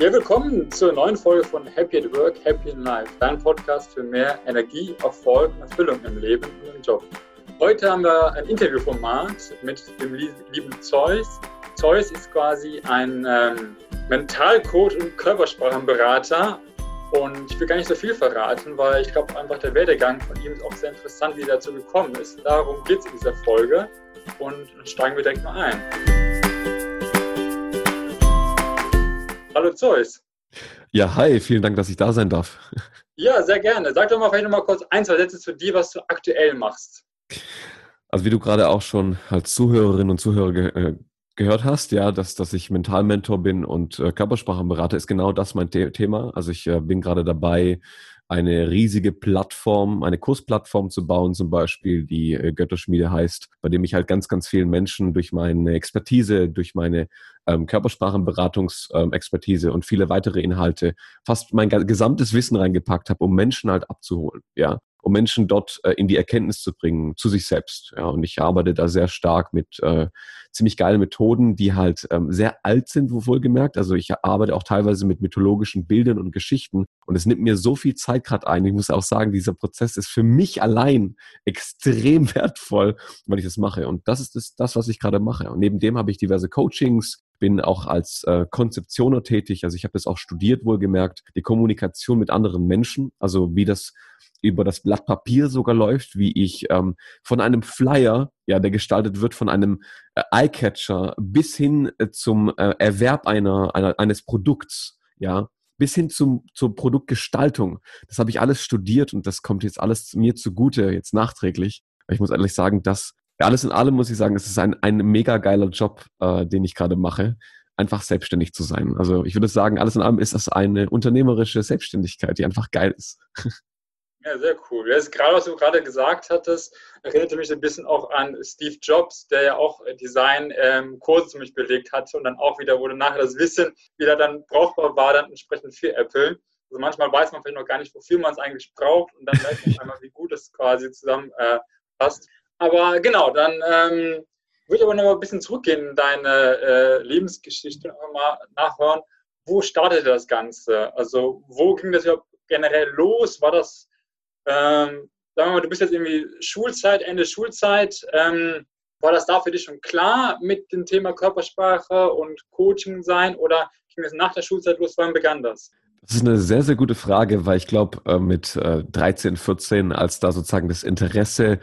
Ja, willkommen zur neuen Folge von Happy at Work, Happy in Life, dein Podcast für mehr Energie, Erfolg und Erfüllung im Leben und im Job. Heute haben wir ein Interviewformat mit dem lieben Zeus. Zeus ist quasi ein ähm, Mentalcoach und Körpersprachenberater. Und ich will gar nicht so viel verraten, weil ich glaube einfach der Werdegang von ihm ist auch sehr interessant, wie er dazu gekommen ist. Darum geht es in dieser Folge und steigen wir direkt mal ein. Hallo Zeus. Ja, hi, vielen Dank, dass ich da sein darf. Ja, sehr gerne. Sag doch mal vielleicht noch mal kurz ein, zwei Sätze zu dir, was du aktuell machst. Also wie du gerade auch schon als Zuhörerinnen und Zuhörer ge äh, gehört hast, ja, dass, dass ich Mentalmentor bin und äh, Körpersprachenberater, ist genau das mein The Thema. Also ich äh, bin gerade dabei, eine riesige Plattform, eine Kursplattform zu bauen, zum Beispiel, die äh, Götterschmiede heißt, bei dem ich halt ganz, ganz vielen Menschen durch meine Expertise, durch meine ähm, Körpersprachenberatungsexpertise ähm, und viele weitere Inhalte fast mein gesamtes Wissen reingepackt habe, um Menschen halt abzuholen, ja um Menschen dort äh, in die Erkenntnis zu bringen, zu sich selbst. Ja, und ich arbeite da sehr stark mit äh, ziemlich geilen Methoden, die halt ähm, sehr alt sind, wohlgemerkt. Also ich arbeite auch teilweise mit mythologischen Bildern und Geschichten und es nimmt mir so viel Zeit gerade ein. Ich muss auch sagen, dieser Prozess ist für mich allein extrem wertvoll, weil ich das mache. Und das ist das, das was ich gerade mache. Und neben dem habe ich diverse Coachings, bin auch als äh, Konzeptioner tätig. Also ich habe das auch studiert, wohlgemerkt, die Kommunikation mit anderen Menschen, also wie das über das Blatt Papier sogar läuft, wie ich ähm, von einem Flyer, ja, der gestaltet wird von einem äh, Eyecatcher bis hin äh, zum äh, Erwerb einer, einer, eines Produkts, ja, bis hin zum, zur Produktgestaltung. Das habe ich alles studiert und das kommt jetzt alles mir zugute, jetzt nachträglich. Ich muss ehrlich sagen, dass alles in allem muss ich sagen, es ist ein, ein mega geiler Job, äh, den ich gerade mache einfach selbstständig zu sein. Also ich würde sagen, alles in allem ist das eine unternehmerische Selbstständigkeit, die einfach geil ist. Ja, sehr cool. Das gerade, was du gerade gesagt hattest, erinnerte mich ein bisschen auch an Steve Jobs, der ja auch Design-Kurse ähm, zu mich belegt hatte und dann auch wieder wurde nachher das Wissen wieder dann brauchbar war, dann entsprechend für Apple. Also manchmal weiß man vielleicht noch gar nicht, wofür man es eigentlich braucht und dann merkt man einmal, wie gut es quasi zusammenpasst. Äh, aber genau, dann ähm, würde ich aber noch mal ein bisschen zurückgehen in deine äh, Lebensgeschichte und mal nachhören. Wo startete das Ganze? Also wo ging das überhaupt generell los? War das ähm, sagen wir mal, du bist jetzt irgendwie Schulzeit, Ende Schulzeit. Ähm, war das da für dich schon klar mit dem Thema Körpersprache und Coaching sein oder ging es nach der Schulzeit los? Wann begann das? Das ist eine sehr, sehr gute Frage, weil ich glaube, äh, mit 13, äh, 14, als da sozusagen das Interesse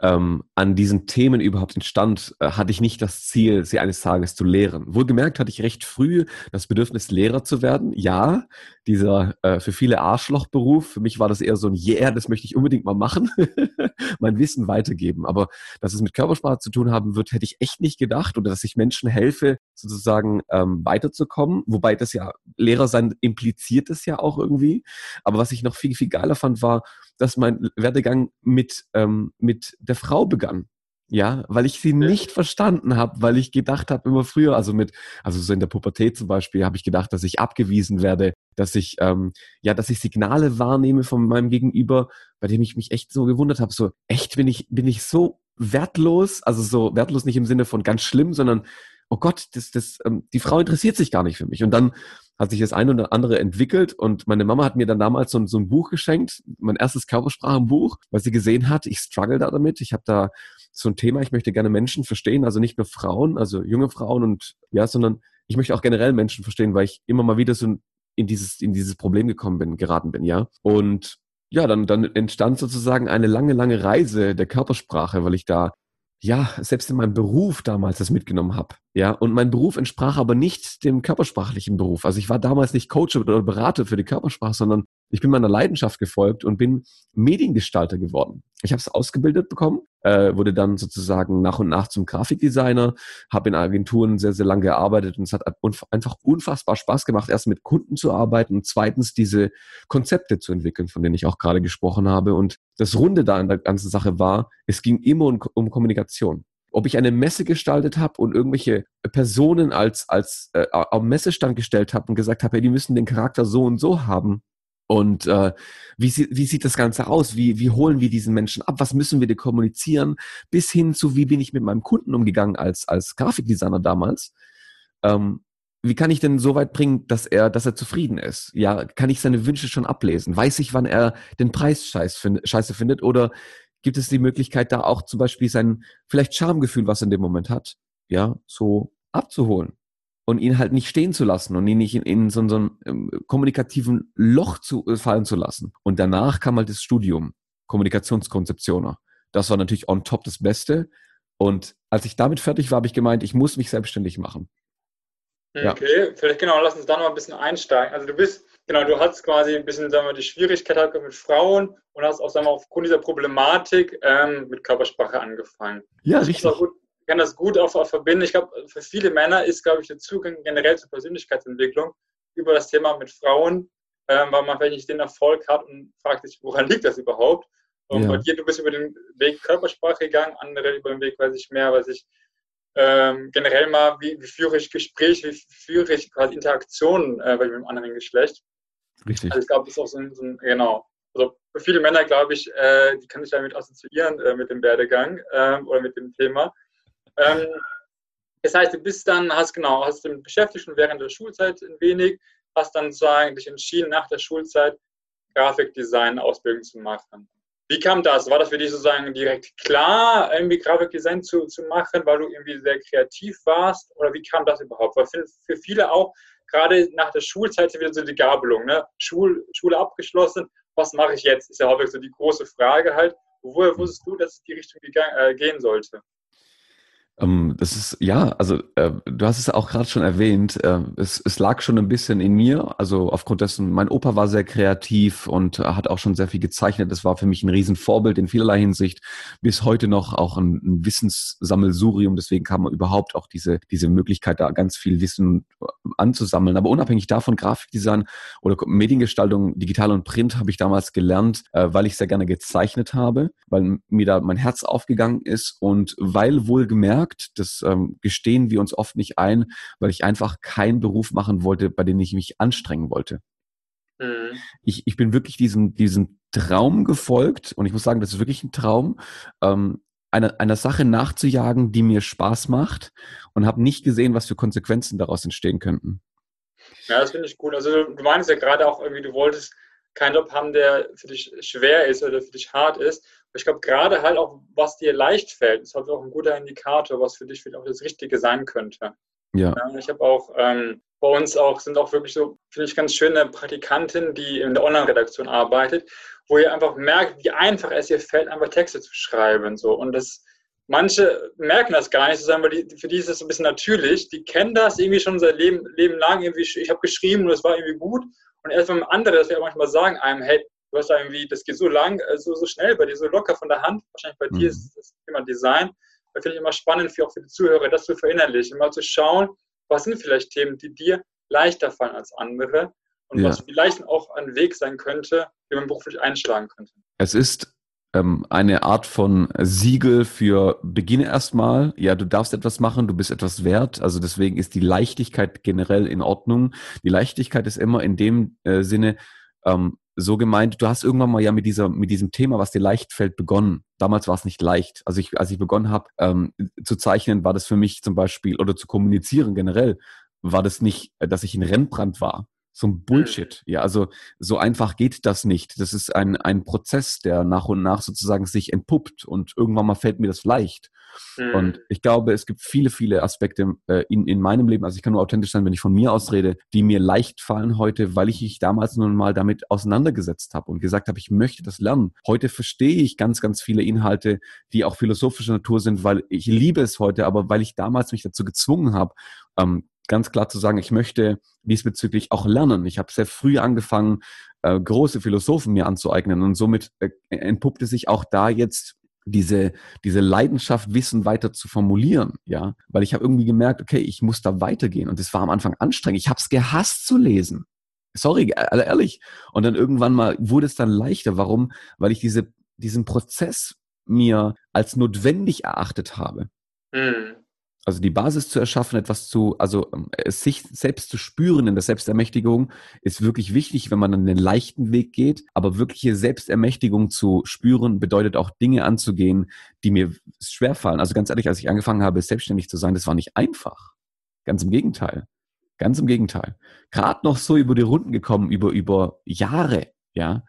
ähm, an diesen Themen überhaupt entstand, äh, hatte ich nicht das Ziel, sie eines Tages zu lehren. Wohlgemerkt hatte ich recht früh das Bedürfnis, Lehrer zu werden. Ja, dieser äh, für viele Arschlochberuf, für mich war das eher so ein Yeah, das möchte ich unbedingt mal machen, mein Wissen weitergeben. Aber dass es mit Körpersprache zu tun haben wird, hätte ich echt nicht gedacht oder dass ich Menschen helfe, sozusagen ähm, weiterzukommen. Wobei das ja, Lehrer sein impliziert es ja auch irgendwie. Aber was ich noch viel, viel geiler fand, war, dass mein Werdegang mit, ähm, mit der Frau begann. Ja, weil ich sie nicht verstanden habe, weil ich gedacht habe, immer früher, also mit, also so in der Pubertät zum Beispiel, habe ich gedacht, dass ich abgewiesen werde, dass ich, ähm, ja, dass ich Signale wahrnehme von meinem Gegenüber, bei dem ich mich echt so gewundert habe, so, echt bin ich, bin ich so wertlos, also so wertlos nicht im Sinne von ganz schlimm, sondern, oh Gott, das, das, ähm, die Frau interessiert sich gar nicht für mich. Und dann hat sich das eine oder andere entwickelt und meine Mama hat mir dann damals so, so ein Buch geschenkt, mein erstes Körpersprachenbuch, weil sie gesehen hat, ich struggle da damit. Ich habe da so ein Thema, ich möchte gerne Menschen verstehen, also nicht nur Frauen, also junge Frauen und ja, sondern ich möchte auch generell Menschen verstehen, weil ich immer mal wieder so in dieses, in dieses Problem gekommen bin, geraten bin, ja. Und ja, dann, dann entstand sozusagen eine lange, lange Reise der Körpersprache, weil ich da ja, selbst in meinem Beruf damals das mitgenommen habe. Ja, und mein Beruf entsprach aber nicht dem körpersprachlichen Beruf. Also ich war damals nicht Coach oder Berater für die Körpersprache, sondern ich bin meiner Leidenschaft gefolgt und bin Mediengestalter geworden. Ich habe es ausgebildet bekommen, äh, wurde dann sozusagen nach und nach zum Grafikdesigner, habe in Agenturen sehr, sehr lange gearbeitet und es hat einfach unfassbar Spaß gemacht, erst mit Kunden zu arbeiten und zweitens diese Konzepte zu entwickeln, von denen ich auch gerade gesprochen habe. Und das Runde da in der ganzen Sache war, es ging immer um, um Kommunikation ob ich eine Messe gestaltet habe und irgendwelche Personen als, als äh, am Messestand gestellt habe und gesagt habe, hey, die müssen den Charakter so und so haben, und äh, wie, wie sieht das Ganze aus? Wie, wie holen wir diesen Menschen ab? Was müssen wir dir kommunizieren? Bis hin zu, wie bin ich mit meinem Kunden umgegangen als, als Grafikdesigner damals? Ähm, wie kann ich denn so weit bringen, dass er, dass er zufrieden ist? Ja, kann ich seine Wünsche schon ablesen? Weiß ich, wann er den Preis scheiße findet? Oder gibt es die Möglichkeit, da auch zum Beispiel sein vielleicht Schamgefühl, was er in dem Moment hat, ja, so abzuholen und ihn halt nicht stehen zu lassen und ihn nicht in, in so, so einem ähm, kommunikativen Loch zu äh, fallen zu lassen. Und danach kam halt das Studium, Kommunikationskonzeptioner. Das war natürlich on top das Beste. Und als ich damit fertig war, habe ich gemeint, ich muss mich selbstständig machen. Okay, ja. vielleicht genau, lass uns da noch ein bisschen einsteigen. Also du bist, genau, du hast quasi ein bisschen, sagen wir, die Schwierigkeit mit Frauen und hast auch, sagen wir, aufgrund dieser Problematik ähm, mit Körpersprache angefangen. Ja, richtig. Ich kann das gut auch verbinden. Ich glaube, für viele Männer ist, glaube ich, der Zugang generell zur Persönlichkeitsentwicklung über das Thema mit Frauen, ähm, weil man vielleicht nicht den Erfolg hat und fragt sich, woran liegt das überhaupt? Und ja. bei dir, du bist über den Weg Körpersprache gegangen, andere über den Weg, weiß ich mehr, weiß ich, ähm, generell mal, wie, wie, führe ich Gespräche, wie führe ich quasi Interaktionen äh, mit dem anderen Geschlecht. Richtig. Also ich glaube, das ist auch so ein, so ein, genau. Also für viele Männer, glaube ich, äh, die kann sich damit assoziieren äh, mit dem Werdegang ähm, oder mit dem Thema. Ähm, das heißt, du bist dann, hast genau, hast dich beschäftigt schon während der Schulzeit ein wenig, hast dann sozusagen dich entschieden, nach der Schulzeit Grafikdesign-Ausbildung zu machen. Wie kam das? War das für dich sozusagen direkt klar, irgendwie Grafikdesign zu, zu machen, weil du irgendwie sehr kreativ warst? Oder wie kam das überhaupt? Weil für, für viele auch, gerade nach der Schulzeit, wieder so die Gabelung. Ne? Schul, Schule abgeschlossen, was mache ich jetzt? Ist ja häufig so die große Frage halt. Woher wusstest du, dass es die Richtung äh, gehen sollte? Ähm, das ist, ja, also äh, du hast es auch gerade schon erwähnt, äh, es, es lag schon ein bisschen in mir, also aufgrund dessen, mein Opa war sehr kreativ und äh, hat auch schon sehr viel gezeichnet. Das war für mich ein Riesenvorbild in vielerlei Hinsicht. Bis heute noch auch ein, ein Wissenssammelsurium, deswegen kam überhaupt auch diese, diese Möglichkeit, da ganz viel Wissen anzusammeln. Aber unabhängig davon, Grafikdesign oder Mediengestaltung, digital und Print, habe ich damals gelernt, äh, weil ich sehr gerne gezeichnet habe, weil mir da mein Herz aufgegangen ist und weil wohlgemerkt, gemerkt, das ähm, gestehen wir uns oft nicht ein, weil ich einfach keinen Beruf machen wollte, bei dem ich mich anstrengen wollte. Mhm. Ich, ich bin wirklich diesem, diesem Traum gefolgt und ich muss sagen, das ist wirklich ein Traum, ähm, einer, einer Sache nachzujagen, die mir Spaß macht und habe nicht gesehen, was für Konsequenzen daraus entstehen könnten. Ja, das finde ich gut. Also du meinst ja gerade auch irgendwie, du wolltest keinen Job haben, der für dich schwer ist oder für dich hart ist. Ich glaube, gerade halt auch, was dir leicht fällt, ist halt auch ein guter Indikator, was für dich vielleicht auch das Richtige sein könnte. Ja. Ich habe auch ähm, bei uns auch, sind auch wirklich so, finde ich, ganz schöne Praktikantin, die in der Online-Redaktion arbeitet, wo ihr einfach merkt, wie einfach es ihr fällt, einfach Texte zu schreiben. So. Und das, manche merken das gar nicht, sozusagen, weil die, für die ist das ein bisschen natürlich. Die kennen das irgendwie schon sein Leben, Leben lang. Irgendwie, ich habe geschrieben und es war irgendwie gut. Und erst wenn andere, dass wir manchmal sagen einem, hey, du hast irgendwie, das geht so lang, äh, so, so schnell bei dir, so locker von der Hand. Wahrscheinlich bei mhm. dir ist das Thema Design. Da finde ich immer spannend, für, auch für die Zuhörer, das zu verinnerlichen, mal zu schauen, was sind vielleicht Themen, die dir leichter fallen als andere und ja. was vielleicht auch ein Weg sein könnte, wie man beruflich einschlagen könnte. Es ist ähm, eine Art von Siegel für beginne erstmal. Ja, du darfst etwas machen, du bist etwas wert. Also deswegen ist die Leichtigkeit generell in Ordnung. Die Leichtigkeit ist immer in dem äh, Sinne ähm, so gemeint, du hast irgendwann mal ja mit dieser, mit diesem Thema, was dir leicht fällt, begonnen. Damals war es nicht leicht. Also ich, als ich begonnen habe ähm, zu zeichnen, war das für mich zum Beispiel oder zu kommunizieren generell, war das nicht, dass ich in Rennbrand war so ein Bullshit. Ja, also so einfach geht das nicht. Das ist ein, ein Prozess, der nach und nach sozusagen sich entpuppt und irgendwann mal fällt mir das leicht. Mhm. Und ich glaube, es gibt viele, viele Aspekte äh, in, in meinem Leben, also ich kann nur authentisch sein, wenn ich von mir aus rede, die mir leicht fallen heute, weil ich mich damals nun mal damit auseinandergesetzt habe und gesagt habe, ich möchte das lernen. Heute verstehe ich ganz, ganz viele Inhalte, die auch philosophischer Natur sind, weil ich liebe es heute, aber weil ich damals mich dazu gezwungen habe, ähm, ganz klar zu sagen, ich möchte diesbezüglich auch lernen. Ich habe sehr früh angefangen, äh, große Philosophen mir anzueignen und somit äh, entpuppte sich auch da jetzt diese, diese Leidenschaft, Wissen weiter zu formulieren, ja, weil ich habe irgendwie gemerkt, okay, ich muss da weitergehen und das war am Anfang anstrengend. Ich habe es gehasst zu lesen. Sorry, ehrlich. Und dann irgendwann mal wurde es dann leichter. Warum? Weil ich diese, diesen Prozess mir als notwendig erachtet habe. Mhm. Also die Basis zu erschaffen, etwas zu, also ähm, es sich selbst zu spüren in der Selbstermächtigung ist wirklich wichtig, wenn man dann den leichten Weg geht. Aber wirkliche Selbstermächtigung zu spüren bedeutet auch Dinge anzugehen, die mir schwerfallen. Also ganz ehrlich, als ich angefangen habe, selbstständig zu sein, das war nicht einfach. Ganz im Gegenteil. Ganz im Gegenteil. Gerade noch so über die Runden gekommen, über, über Jahre, ja.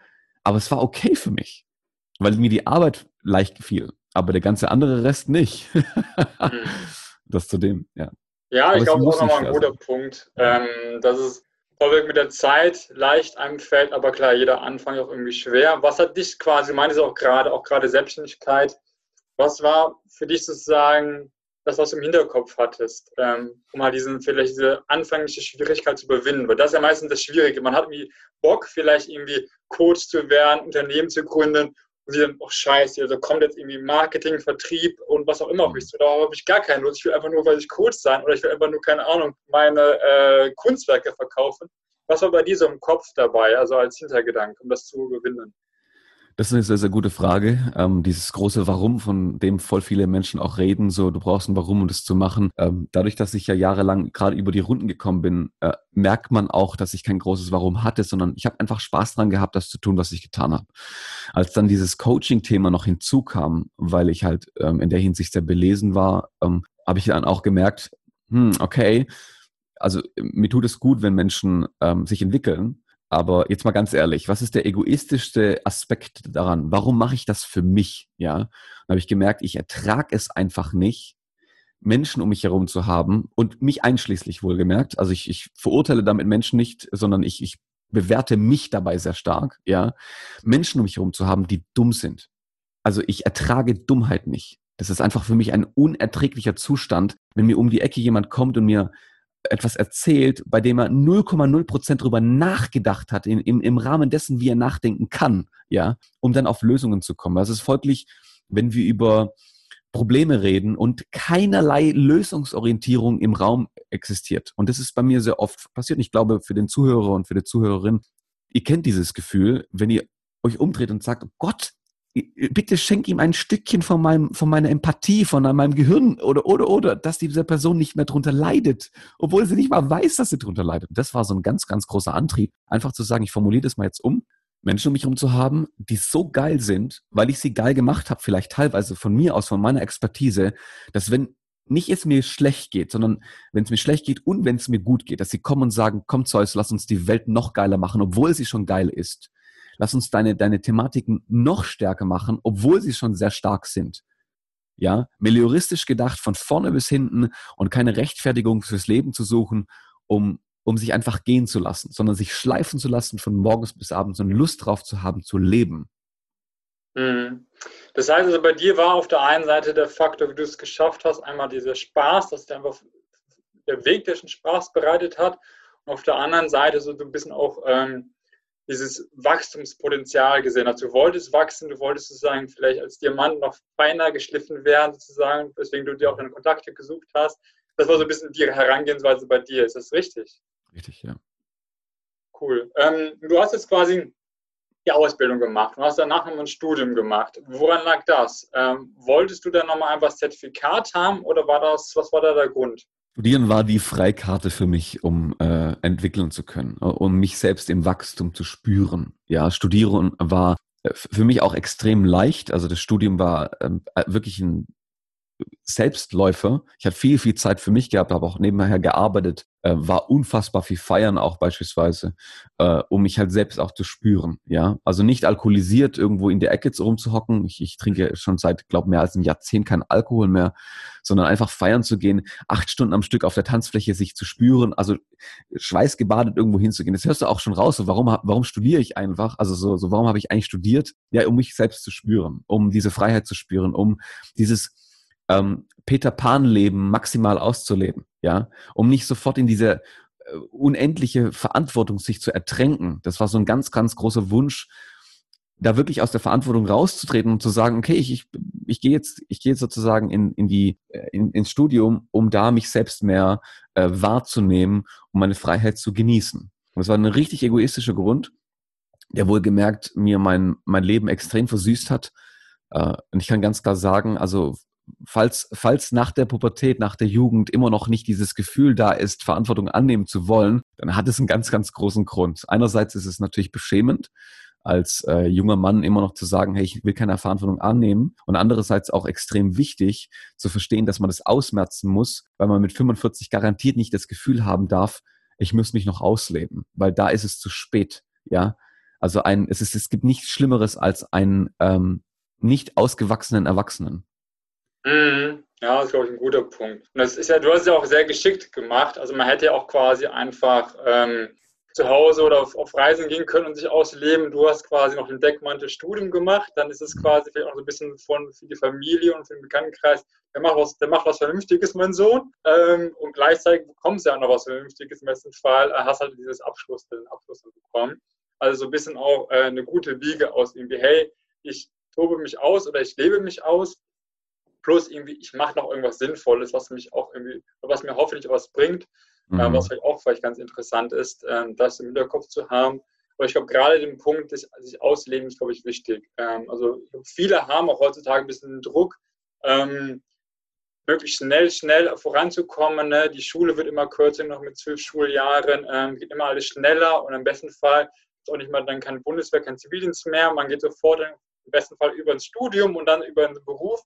Aber es war okay für mich, weil mir die Arbeit leicht gefiel, aber der ganze andere Rest nicht. Das zu dem, ja. Ja, aber ich glaube, das ist auch nochmal ein guter also. Punkt, ähm, dass es vorweg mit der Zeit leicht einem fällt, aber klar, jeder Anfang ist auch irgendwie schwer. Was hat dich quasi, meinst du auch gerade, auch gerade Selbstständigkeit, was war für dich sozusagen das, was du im Hinterkopf hattest, ähm, um mal diesen, vielleicht diese anfängliche Schwierigkeit zu überwinden? Weil das ist ja meistens das Schwierige. Man hat irgendwie Bock, vielleicht irgendwie Coach zu werden, Unternehmen zu gründen und sie dann, oh scheiße, also kommt jetzt irgendwie Marketing, Vertrieb und was auch immer auf mich zu. Da habe ich gar keine Lust. Ich will einfach nur, weil ich Coach sein oder ich will einfach nur, keine Ahnung, meine äh, Kunstwerke verkaufen. Was war bei dir so im Kopf dabei, also als Hintergedanke, um das zu gewinnen? Das ist eine sehr, sehr gute Frage. Ähm, dieses große Warum, von dem voll viele Menschen auch reden, so du brauchst ein Warum, um das zu machen. Ähm, dadurch, dass ich ja jahrelang gerade über die Runden gekommen bin, äh, merkt man auch, dass ich kein großes Warum hatte, sondern ich habe einfach Spaß dran gehabt, das zu tun, was ich getan habe. Als dann dieses Coaching-Thema noch hinzukam, weil ich halt ähm, in der Hinsicht sehr belesen war, ähm, habe ich dann auch gemerkt, hm, okay, also mir tut es gut, wenn Menschen ähm, sich entwickeln. Aber jetzt mal ganz ehrlich, was ist der egoistischste Aspekt daran? Warum mache ich das für mich? Ja, dann habe ich gemerkt, ich ertrage es einfach nicht, Menschen um mich herum zu haben und mich einschließlich wohlgemerkt. Also ich, ich verurteile damit Menschen nicht, sondern ich, ich bewerte mich dabei sehr stark. Ja, Menschen um mich herum zu haben, die dumm sind. Also ich ertrage Dummheit nicht. Das ist einfach für mich ein unerträglicher Zustand, wenn mir um die Ecke jemand kommt und mir etwas erzählt, bei dem er 0,0 Prozent drüber nachgedacht hat, in, im, im Rahmen dessen, wie er nachdenken kann, ja, um dann auf Lösungen zu kommen. Das ist folglich, wenn wir über Probleme reden und keinerlei Lösungsorientierung im Raum existiert. Und das ist bei mir sehr oft passiert. Ich glaube, für den Zuhörer und für die Zuhörerin, ihr kennt dieses Gefühl, wenn ihr euch umdreht und sagt, oh Gott, bitte schenk ihm ein Stückchen von meinem, von meiner Empathie, von meinem Gehirn oder, oder, oder, dass diese Person nicht mehr drunter leidet, obwohl sie nicht mal weiß, dass sie drunter leidet. Das war so ein ganz, ganz großer Antrieb, einfach zu sagen, ich formuliere das mal jetzt um, Menschen um mich herum zu haben, die so geil sind, weil ich sie geil gemacht habe, vielleicht teilweise von mir aus, von meiner Expertise, dass wenn nicht es mir schlecht geht, sondern wenn es mir schlecht geht und wenn es mir gut geht, dass sie kommen und sagen, komm Zeus, lass uns die Welt noch geiler machen, obwohl sie schon geil ist lass uns deine, deine Thematiken noch stärker machen, obwohl sie schon sehr stark sind. Ja, melioristisch gedacht, von vorne bis hinten und keine Rechtfertigung fürs Leben zu suchen, um, um sich einfach gehen zu lassen, sondern sich schleifen zu lassen von morgens bis abends und Lust drauf zu haben, zu leben. Mhm. Das heißt also, bei dir war auf der einen Seite der Faktor, wie du es geschafft hast, einmal dieser Spaß, dass der einfach der Weg, der schon Spaß bereitet hat. Und auf der anderen Seite so ein bisschen auch ähm, dieses Wachstumspotenzial gesehen hast. Du wolltest wachsen, du wolltest sozusagen vielleicht als Diamant noch feiner geschliffen werden, sozusagen, weswegen du dir auch deine Kontakte gesucht hast. Das war so ein bisschen die Herangehensweise bei dir. Ist das richtig? Richtig, ja. Cool. Ähm, du hast jetzt quasi die Ausbildung gemacht und hast danach noch ein Studium gemacht. Woran lag das? Ähm, wolltest du dann nochmal einfach Zertifikat haben oder war das, was war da der Grund? Studieren war die Freikarte für mich, um äh, entwickeln zu können, um mich selbst im Wachstum zu spüren. Ja, Studieren war äh, für mich auch extrem leicht. Also das Studium war ähm, äh, wirklich ein Selbstläufer. Ich hatte viel, viel Zeit für mich gehabt, habe auch nebenher gearbeitet, äh, war unfassbar viel feiern auch beispielsweise, äh, um mich halt selbst auch zu spüren. Ja, also nicht alkoholisiert irgendwo in der Ecke rumzuhocken. Ich, ich trinke schon seit, glaube mehr als einem Jahrzehnt keinen Alkohol mehr, sondern einfach feiern zu gehen, acht Stunden am Stück auf der Tanzfläche sich zu spüren, also schweißgebadet irgendwo hinzugehen. Das hörst du auch schon raus. So, warum, warum studiere ich einfach? Also so, so warum habe ich eigentlich studiert? Ja, um mich selbst zu spüren, um diese Freiheit zu spüren, um dieses ähm, Peter Pan-Leben maximal auszuleben, ja, um nicht sofort in diese äh, unendliche Verantwortung sich zu ertränken. Das war so ein ganz, ganz großer Wunsch, da wirklich aus der Verantwortung rauszutreten und zu sagen, okay, ich, ich, ich gehe jetzt, ich gehe sozusagen in, in die, äh, in, ins Studium, um da mich selbst mehr äh, wahrzunehmen, um meine Freiheit zu genießen. Und das war ein richtig egoistischer Grund, der wohl gemerkt mir mein, mein Leben extrem versüßt hat. Äh, und ich kann ganz klar sagen, also falls, falls nach der Pubertät, nach der Jugend immer noch nicht dieses Gefühl da ist, Verantwortung annehmen zu wollen, dann hat es einen ganz, ganz großen Grund. Einerseits ist es natürlich beschämend, als äh, junger Mann immer noch zu sagen, hey, ich will keine Verantwortung annehmen. Und andererseits auch extrem wichtig zu verstehen, dass man das ausmerzen muss, weil man mit 45 garantiert nicht das Gefühl haben darf, ich muss mich noch ausleben, weil da ist es zu spät, ja. Also ein, es ist, es gibt nichts Schlimmeres als einen ähm, nicht ausgewachsenen Erwachsenen. Mhm. Ja, das ist, glaube ich, ein guter Punkt. Und das ist ja, du hast es ja auch sehr geschickt gemacht. Also man hätte ja auch quasi einfach ähm, zu Hause oder auf, auf, Reisen gehen können und sich ausleben. Du hast quasi noch den Deckmantel Studium gemacht. Dann ist es quasi vielleicht auch so ein bisschen von, für die Familie und für den Bekanntenkreis. Der macht was, der macht was Vernünftiges, mein Sohn. Ähm, und gleichzeitig bekommst du ja auch noch was Vernünftiges. Im besten Fall äh, hast halt dieses Abschluss, den Abschluss bekommen. Also so ein bisschen auch äh, eine gute Wiege aus irgendwie, hey, ich tobe mich aus oder ich lebe mich aus. Plus irgendwie, ich mache noch irgendwas Sinnvolles, was mich auch irgendwie, was mir hoffentlich was bringt, äh, mhm. äh, was vielleicht auch vielleicht ganz interessant ist, äh, das im Hinterkopf zu haben. Aber ich glaube, gerade den Punkt des sich ausleben ist, glaube ich, wichtig. Ähm, also viele haben auch heutzutage ein bisschen Druck, ähm, möglichst schnell, schnell voranzukommen. Ne? Die Schule wird immer kürzer, noch mit zwölf Schuljahren, ähm, geht immer alles schneller und im besten Fall ist auch nicht mal dann kein Bundeswehr, kein Zivildienst mehr. Man geht sofort im besten Fall über ein Studium und dann über einen Beruf,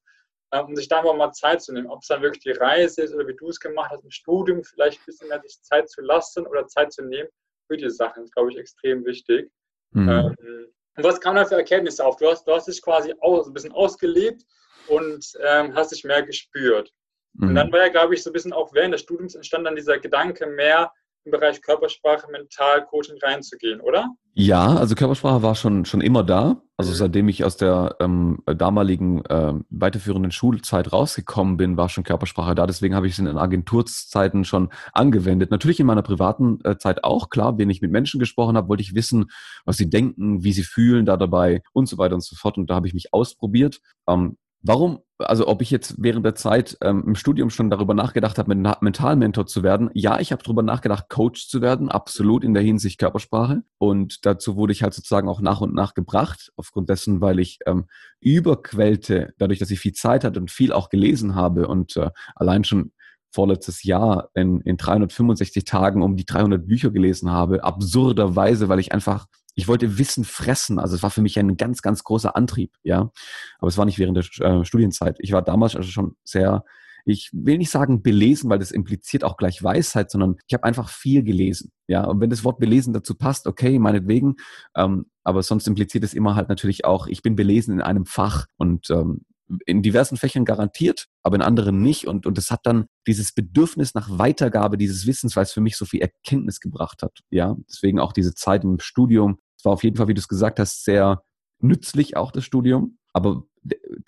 um sich da einfach mal Zeit zu nehmen. Ob es dann wirklich die Reise ist oder wie du es gemacht hast, im Studium vielleicht ein bisschen mehr sich Zeit zu lassen oder Zeit zu nehmen für die Sachen, ist, glaube ich, extrem wichtig. Mhm. Ähm, und was kam da für Erkenntnisse auf? Du hast, du hast dich quasi aus, ein bisschen ausgelebt und ähm, hast dich mehr gespürt. Mhm. Und dann war ja, glaube ich, so ein bisschen auch während des Studiums entstand dann dieser Gedanke mehr, im Bereich Körpersprache, Mental-Coaching reinzugehen, oder? Ja, also Körpersprache war schon, schon immer da. Also mhm. seitdem ich aus der ähm, damaligen äh, weiterführenden Schulzeit rausgekommen bin, war schon Körpersprache da. Deswegen habe ich es in den Agenturzeiten schon angewendet. Natürlich in meiner privaten äh, Zeit auch, klar. Wenn ich mit Menschen gesprochen habe, wollte ich wissen, was sie denken, wie sie fühlen da dabei und so weiter und so fort. Und da habe ich mich ausprobiert. Ähm, Warum, also ob ich jetzt während der Zeit ähm, im Studium schon darüber nachgedacht habe, Mentalmentor zu werden? Ja, ich habe darüber nachgedacht, Coach zu werden, absolut in der Hinsicht Körpersprache. Und dazu wurde ich halt sozusagen auch nach und nach gebracht, aufgrund dessen, weil ich ähm, überquellte, dadurch, dass ich viel Zeit hatte und viel auch gelesen habe und äh, allein schon vorletztes Jahr in, in 365 Tagen um die 300 Bücher gelesen habe, absurderweise, weil ich einfach ich wollte Wissen fressen. Also es war für mich ein ganz, ganz großer Antrieb, ja. Aber es war nicht während der äh, Studienzeit. Ich war damals also schon sehr, ich will nicht sagen belesen, weil das impliziert auch gleich Weisheit, sondern ich habe einfach viel gelesen, ja. Und wenn das Wort belesen dazu passt, okay, meinetwegen. Ähm, aber sonst impliziert es immer halt natürlich auch, ich bin belesen in einem Fach und ähm, in diversen Fächern garantiert, aber in anderen nicht. Und, und es hat dann dieses Bedürfnis nach Weitergabe dieses Wissens, weil es für mich so viel Erkenntnis gebracht hat. Ja, deswegen auch diese Zeit im Studium. Es war auf jeden Fall, wie du es gesagt hast, sehr nützlich auch das Studium. Aber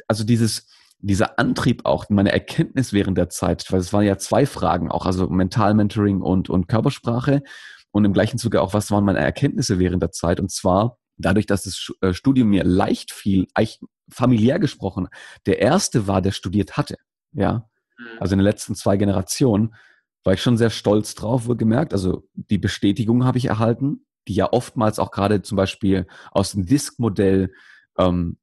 also dieses, dieser Antrieb auch, meine Erkenntnis während der Zeit, weil es waren ja zwei Fragen auch, also Mental-Mentoring und, und Körpersprache. Und im gleichen Zuge auch, was waren meine Erkenntnisse während der Zeit? Und zwar, dadurch, dass das äh, Studium mir leicht fiel, familiär gesprochen, der erste war, der studiert hatte. Ja. Mhm. Also in den letzten zwei Generationen war ich schon sehr stolz drauf, wohlgemerkt. Also die Bestätigung habe ich erhalten, die ja oftmals auch gerade zum Beispiel aus dem Disk-Modell ähm,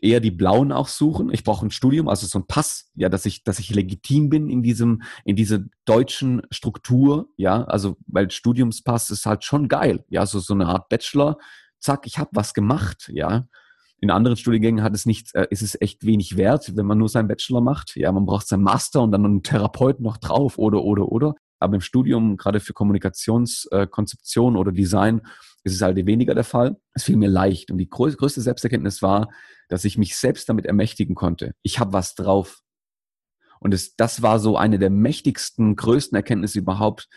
eher die Blauen auch suchen. Ich brauche ein Studium, also so ein Pass, ja, dass ich, dass ich legitim bin in diesem, in dieser deutschen Struktur, ja, also weil Studiumspass ist halt schon geil, ja, so so eine Art Bachelor, zack, ich habe was gemacht, ja. In anderen Studiengängen hat es nicht, äh, ist es echt wenig wert, wenn man nur seinen Bachelor macht. Ja, man braucht seinen Master und dann einen Therapeuten noch drauf oder, oder, oder. Aber im Studium, gerade für Kommunikationskonzeption äh, oder Design, ist es halt weniger der Fall. Es fiel mir leicht. Und die größte Selbsterkenntnis war, dass ich mich selbst damit ermächtigen konnte. Ich habe was drauf. Und es, das war so eine der mächtigsten, größten Erkenntnisse überhaupt,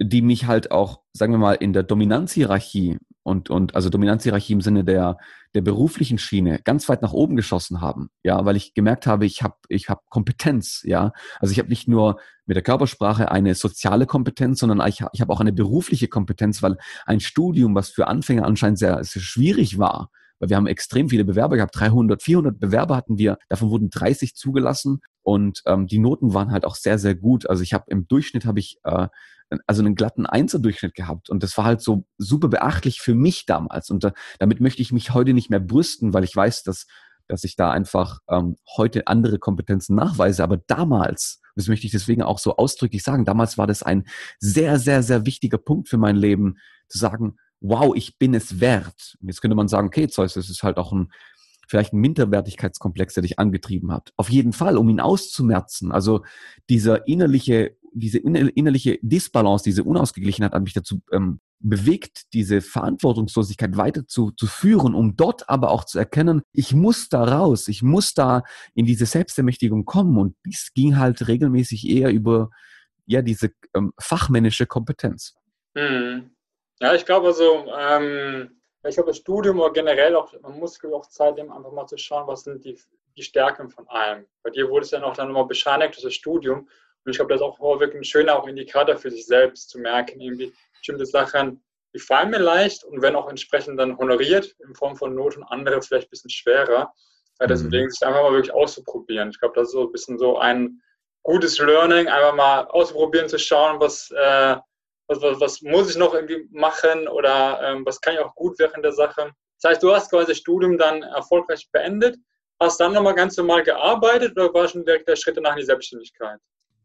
die mich halt auch, sagen wir mal, in der Dominanzhierarchie und, und also Dominanzhierarchie im Sinne der, der beruflichen Schiene ganz weit nach oben geschossen haben. Ja, weil ich gemerkt habe, ich habe ich hab Kompetenz, ja. Also ich habe nicht nur mit der Körpersprache eine soziale Kompetenz, sondern ich, ich habe auch eine berufliche Kompetenz, weil ein Studium, was für Anfänger anscheinend sehr, sehr schwierig war, weil wir haben extrem viele Bewerber gehabt, 300, 400 Bewerber hatten wir, davon wurden 30 zugelassen und ähm, die Noten waren halt auch sehr, sehr gut. Also ich habe im Durchschnitt habe ich äh, also einen glatten Einzerdurchschnitt gehabt. Und das war halt so super beachtlich für mich damals. Und da, damit möchte ich mich heute nicht mehr brüsten, weil ich weiß, dass, dass ich da einfach ähm, heute andere Kompetenzen nachweise. Aber damals, das möchte ich deswegen auch so ausdrücklich sagen, damals war das ein sehr, sehr, sehr wichtiger Punkt für mein Leben, zu sagen, wow, ich bin es wert. Und jetzt könnte man sagen, okay, Zeus, das ist halt auch ein vielleicht ein Minderwertigkeitskomplex, der dich angetrieben hat. Auf jeden Fall, um ihn auszumerzen. Also dieser innerliche, diese innerliche Disbalance, diese Unausgeglichenheit hat mich dazu ähm, bewegt, diese Verantwortungslosigkeit weiter zu, zu führen, um dort aber auch zu erkennen, ich muss da raus, ich muss da in diese Selbstermächtigung kommen. Und dies ging halt regelmäßig eher über ja diese ähm, fachmännische Kompetenz. Hm. Ja, ich glaube also, ähm, ich glaube, das Studium oder generell auch, man muss auch Zeit nehmen, einfach mal zu schauen, was sind die, die Stärken von allem. Bei dir wurde es ja auch dann nochmal bescheinigt durch das Studium. Und ich glaube, das ist auch wirklich ein schöner auch Indikator für sich selbst zu merken, irgendwie bestimmte Sachen, die fallen mir leicht und werden auch entsprechend dann honoriert in Form von Noten, andere vielleicht ein bisschen schwerer. Ja, deswegen mhm. sich einfach mal wirklich auszuprobieren. Ich glaube, das ist so ein bisschen so ein gutes Learning, einfach mal auszuprobieren, zu schauen, was, äh, was, was, was, muss ich noch irgendwie machen oder ähm, was kann ich auch gut während der Sache. Das heißt, du hast quasi das Studium dann erfolgreich beendet, hast dann nochmal ganz normal gearbeitet oder war schon direkt der Schritt danach in die Selbstständigkeit?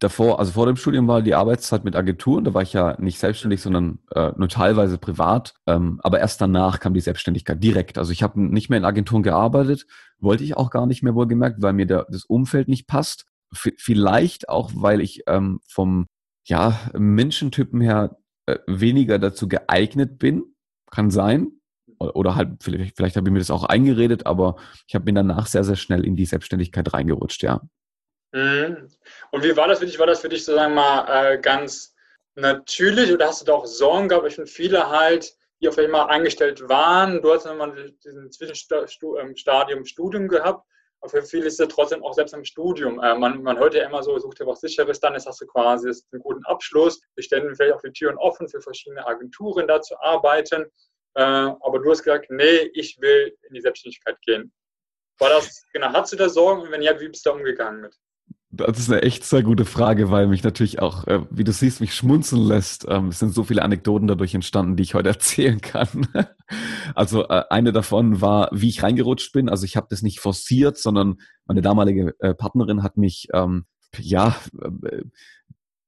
davor, also vor dem Studium war die Arbeitszeit mit Agenturen, da war ich ja nicht selbstständig, sondern äh, nur teilweise privat. Ähm, aber erst danach kam die Selbstständigkeit direkt. Also ich habe nicht mehr in Agenturen gearbeitet, wollte ich auch gar nicht mehr wohlgemerkt, weil mir der, das Umfeld nicht passt. V vielleicht auch, weil ich ähm, vom ja, Menschentypen her äh, weniger dazu geeignet bin. Kann sein. Oder halt, vielleicht, vielleicht habe ich mir das auch eingeredet, aber ich habe mir danach sehr, sehr schnell in die Selbstständigkeit reingerutscht, ja. Mhm. Und wie war das für dich? War das für dich sozusagen mal äh, ganz natürlich oder hast du da auch Sorgen gehabt? Ich finde, viele halt, die auf einmal angestellt waren, du hast nochmal diesen Zwischenstadium ähm, Studium gehabt, aber für viele ist es trotzdem auch selbst im Studium. Äh, man, man hört ja immer so, sucht dir was Sicheres, dann ist, hast du quasi einen guten Abschluss. Wir stellen vielleicht auch die Türen offen für verschiedene Agenturen da zu arbeiten. Äh, aber du hast gesagt, nee, ich will in die Selbstständigkeit gehen. War das, genau, hast du da Sorgen und wenn ja, wie bist du da umgegangen mit? Das ist eine echt sehr gute Frage, weil mich natürlich auch, äh, wie du siehst, mich schmunzeln lässt. Ähm, es sind so viele Anekdoten dadurch entstanden, die ich heute erzählen kann. also äh, eine davon war, wie ich reingerutscht bin. Also ich habe das nicht forciert, sondern meine damalige äh, Partnerin hat mich ähm, ja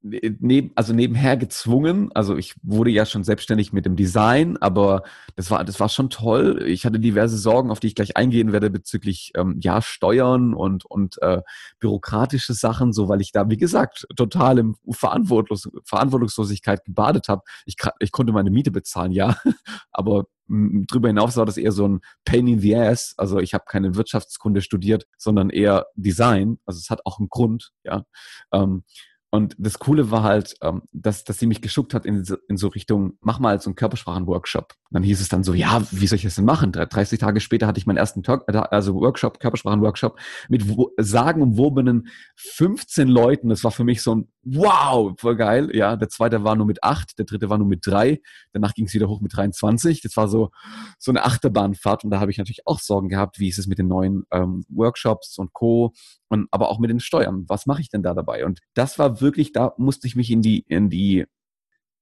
neben, also nebenher gezwungen. Also ich wurde ja schon selbstständig mit dem Design, aber das war, das war schon toll. Ich hatte diverse Sorgen, auf die ich gleich eingehen werde bezüglich ähm, ja Steuern und und äh, bürokratische Sachen, so weil ich da wie gesagt total im Verantwortlos Verantwortungslosigkeit gebadet habe. Ich, ich konnte meine Miete bezahlen, ja, aber drüber hinaus war das eher so ein Pain in the Ass. Also ich habe keine Wirtschaftskunde studiert, sondern eher Design. Also es hat auch einen Grund, ja. Ähm, und das Coole war halt, ähm, dass, dass sie mich geschuckt hat in so, in so Richtung, mach mal so einen Körpersprachenworkshop. Dann hieß es dann so, ja, wie soll ich das denn machen? 30 Tage später hatte ich meinen ersten Talk, äh, also Workshop, Körpersprachenworkshop mit sagenumwobenen 15 Leuten. Das war für mich so ein wow, voll geil. Ja, der zweite war nur mit acht, der dritte war nur mit drei. Danach ging es wieder hoch mit 23. Das war so, so eine Achterbahnfahrt. Und da habe ich natürlich auch Sorgen gehabt, wie ist es mit den neuen ähm, Workshops und Co. Und aber auch mit den Steuern. Was mache ich denn da dabei? Und das war wirklich, da musste ich mich in die, in die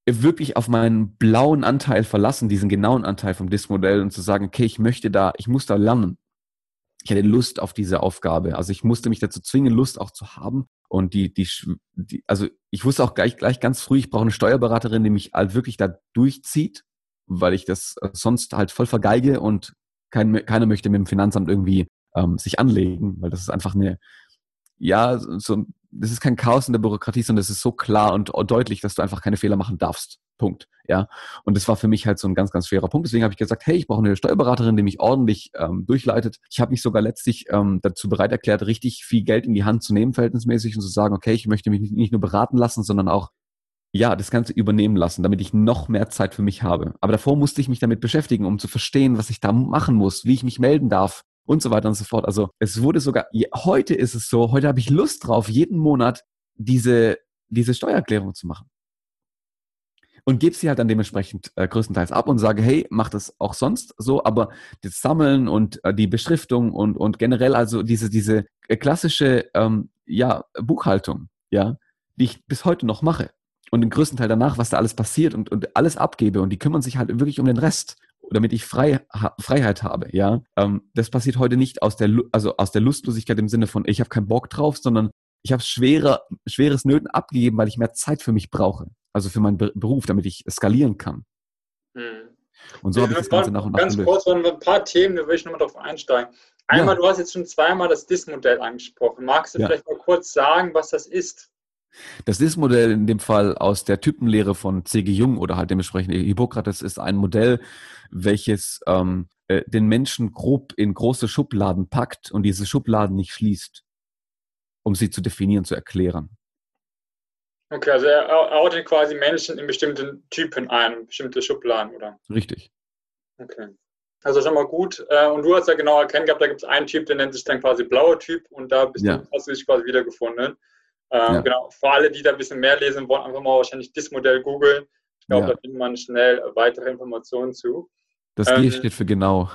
wirklich auf meinen blauen Anteil verlassen, diesen genauen Anteil vom Disk-Modell und zu sagen, okay, ich möchte da, ich muss da lernen. Ich hatte Lust auf diese Aufgabe. Also ich musste mich dazu zwingen, Lust auch zu haben. Und die, die, die also ich wusste auch gleich, gleich ganz früh, ich brauche eine Steuerberaterin, die mich halt wirklich da durchzieht, weil ich das äh, sonst halt voll vergeige und kein, keiner möchte mit dem Finanzamt irgendwie ähm, sich anlegen, weil das ist einfach eine, ja, so, das ist kein Chaos in der Bürokratie, sondern es ist so klar und deutlich, dass du einfach keine Fehler machen darfst. Punkt. Ja. Und das war für mich halt so ein ganz, ganz schwerer Punkt. Deswegen habe ich gesagt, hey, ich brauche eine Steuerberaterin, die mich ordentlich ähm, durchleitet. Ich habe mich sogar letztlich ähm, dazu bereit erklärt, richtig viel Geld in die Hand zu nehmen, verhältnismäßig, und zu sagen, okay, ich möchte mich nicht nur beraten lassen, sondern auch ja, das Ganze übernehmen lassen, damit ich noch mehr Zeit für mich habe. Aber davor musste ich mich damit beschäftigen, um zu verstehen, was ich da machen muss, wie ich mich melden darf, und so weiter und so fort. Also es wurde sogar, heute ist es so, heute habe ich Lust drauf, jeden Monat diese, diese Steuererklärung zu machen. Und gebe sie halt dann dementsprechend äh, größtenteils ab und sage, hey, mach das auch sonst so, aber das Sammeln und äh, die Beschriftung und, und generell also diese, diese äh, klassische ähm, ja, Buchhaltung, ja, die ich bis heute noch mache. Und den größten Teil danach, was da alles passiert und, und alles abgebe und die kümmern sich halt wirklich um den Rest damit ich frei, ha, Freiheit habe, ja. Ähm, das passiert heute nicht aus der, also aus der Lustlosigkeit im Sinne von, ich habe keinen Bock drauf, sondern ich habe schwere, schweres Nöten abgegeben, weil ich mehr Zeit für mich brauche. Also für meinen Be Beruf, damit ich skalieren kann. Hm. Und so habe ich das Ganze nach und nach Ganz gelöst. kurz, ein paar Themen, da will ich nochmal drauf einsteigen. Einmal, ja. du hast jetzt schon zweimal das DIS-Modell angesprochen. Magst du ja. vielleicht mal kurz sagen, was das ist? Das DIS-Modell in dem Fall aus der Typenlehre von C.G. Jung oder halt dementsprechend Hippokrates ist ein Modell, welches ähm, äh, den Menschen grob in große Schubladen packt und diese Schubladen nicht schließt, um sie zu definieren, zu erklären. Okay, also er, ordnet quasi Menschen in bestimmten Typen ein, bestimmte Schubladen, oder? Richtig. Okay. Also schon mal gut. Äh, und du hast ja genau erkennen gehabt, da gibt es einen Typ, der nennt sich dann quasi blauer Typ und da bist ja. du, hast du dich quasi wiedergefunden. Ähm, ja. Genau. Für alle, die da ein bisschen mehr lesen wollen, einfach mal wahrscheinlich das Modell googeln. Ich glaube, ja. da findet man schnell weitere Informationen zu. Das G ähm, steht für genau.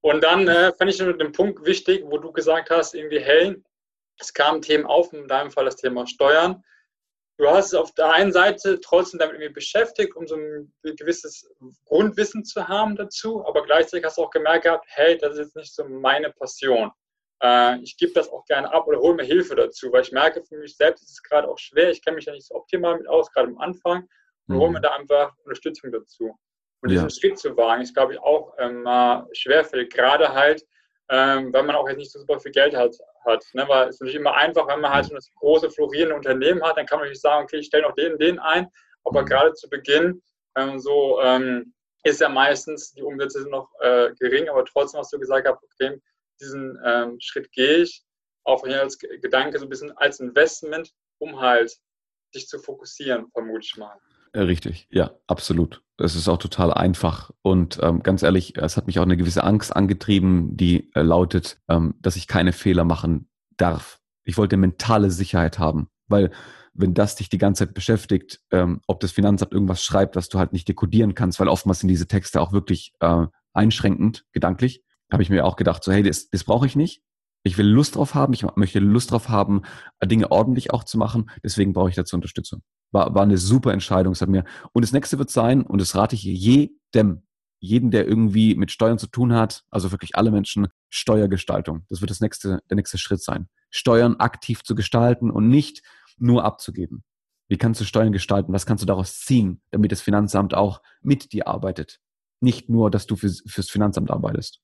und dann äh, fand ich den Punkt wichtig, wo du gesagt hast, irgendwie, hey, es kamen Themen auf, in deinem Fall das Thema Steuern. Du hast auf der einen Seite trotzdem damit irgendwie beschäftigt, um so ein gewisses Grundwissen zu haben dazu, aber gleichzeitig hast du auch gemerkt gehabt, hey, das ist jetzt nicht so meine Passion. Äh, ich gebe das auch gerne ab oder hole mir Hilfe dazu, weil ich merke, für mich selbst ist es gerade auch schwer. Ich kenne mich ja nicht so optimal mit aus, gerade am Anfang, und hole mir mhm. da einfach Unterstützung dazu. Und ja. diesen Schritt zu wagen, ist, glaube ich, auch ähm, schwerfällig, gerade halt, ähm, wenn man auch jetzt nicht so super viel Geld hat. hat ne? Weil es ist natürlich immer einfach, wenn man halt so das große, florierende Unternehmen hat, dann kann man natürlich sagen, okay, ich stelle noch den, den ein. Aber mhm. gerade zu Beginn, ähm, so ähm, ist ja meistens, die Umsätze sind noch äh, gering, aber trotzdem hast du gesagt, okay, diesen ähm, Schritt gehe ich, auch hier als Gedanke so ein bisschen als Investment, um halt sich zu fokussieren, vermute ich mal. Äh, richtig, ja, absolut. Das ist auch total einfach. Und ähm, ganz ehrlich, es hat mich auch eine gewisse Angst angetrieben, die äh, lautet, ähm, dass ich keine Fehler machen darf. Ich wollte mentale Sicherheit haben, weil wenn das dich die ganze Zeit beschäftigt, ähm, ob das Finanzamt irgendwas schreibt, was du halt nicht dekodieren kannst, weil oftmals sind diese Texte auch wirklich äh, einschränkend, gedanklich, habe ich mir auch gedacht, so hey, das, das brauche ich nicht. Ich will Lust drauf haben, ich möchte Lust drauf haben, Dinge ordentlich auch zu machen, deswegen brauche ich dazu Unterstützung. War, war eine super Entscheidung, es hat mir. Und das nächste wird sein, und das rate ich jedem, jeden, der irgendwie mit Steuern zu tun hat, also wirklich alle Menschen, Steuergestaltung. Das wird das nächste, der nächste Schritt sein. Steuern aktiv zu gestalten und nicht nur abzugeben. Wie kannst du Steuern gestalten? Was kannst du daraus ziehen, damit das Finanzamt auch mit dir arbeitet? Nicht nur, dass du fürs, fürs Finanzamt arbeitest.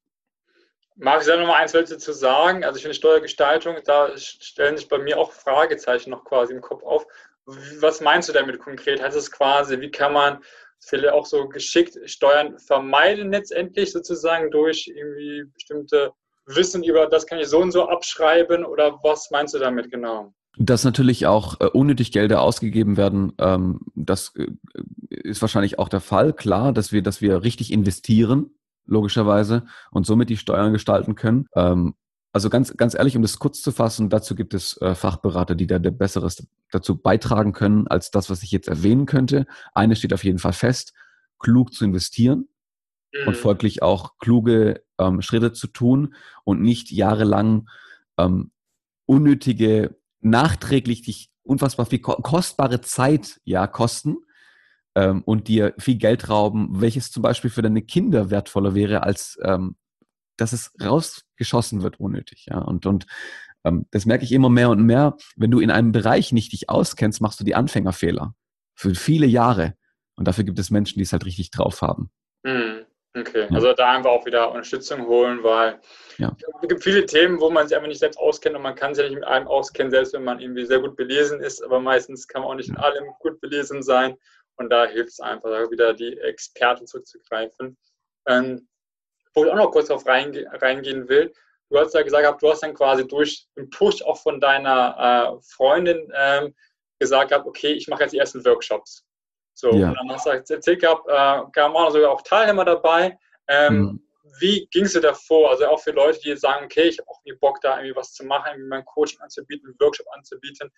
Mag ich da noch mal eins dazu sagen? Also ich finde Steuergestaltung, da stellen sich bei mir auch Fragezeichen noch quasi im Kopf auf. Was meinst du damit konkret? Heißt es quasi, wie kann man vielleicht auch so geschickt Steuern vermeiden letztendlich sozusagen durch irgendwie bestimmte Wissen über, das kann ich so und so abschreiben oder was meinst du damit genau? Dass natürlich auch äh, unnötig Gelder ausgegeben werden, ähm, das äh, ist wahrscheinlich auch der Fall. Klar, dass wir, dass wir richtig investieren, logischerweise, und somit die Steuern gestalten können. Ähm, also ganz, ganz ehrlich, um das kurz zu fassen, dazu gibt es äh, Fachberater, die da der Besseres dazu beitragen können, als das, was ich jetzt erwähnen könnte. Eine steht auf jeden Fall fest, klug zu investieren mhm. und folglich auch kluge ähm, Schritte zu tun und nicht jahrelang ähm, unnötige, nachträglich dich unfassbar viel kostbare Zeit ja kosten, ähm, und dir viel Geld rauben, welches zum Beispiel für deine Kinder wertvoller wäre, als ähm, dass es rausgeschossen wird unnötig. Ja? Und, und ähm, das merke ich immer mehr und mehr. Wenn du in einem Bereich nicht dich auskennst, machst du die Anfängerfehler für viele Jahre. Und dafür gibt es Menschen, die es halt richtig drauf haben. Hm, okay, also da einfach auch wieder Unterstützung holen, weil ja. es gibt viele Themen, wo man sich einfach nicht selbst auskennt und man kann sich ja nicht mit allem auskennen, selbst wenn man irgendwie sehr gut belesen ist, aber meistens kann man auch nicht in allem gut belesen sein. Und da hilft es einfach, wieder die Experten zurückzugreifen. Ähm, wo ich auch noch kurz darauf reinge reingehen will, du hast ja gesagt, du hast dann quasi durch den Push auch von deiner äh, Freundin ähm, gesagt gehabt, okay, ich mache jetzt die ersten Workshops. So, ja. und dann hast du erzählt gehabt, äh, da waren sogar auch Teilnehmer dabei. Ähm, mhm. Wie ging es dir davor? Also auch für Leute, die sagen, okay, ich habe auch irgendwie Bock, da irgendwie was zu machen, irgendwie mein Coaching anzubieten, einen Workshop anzubieten.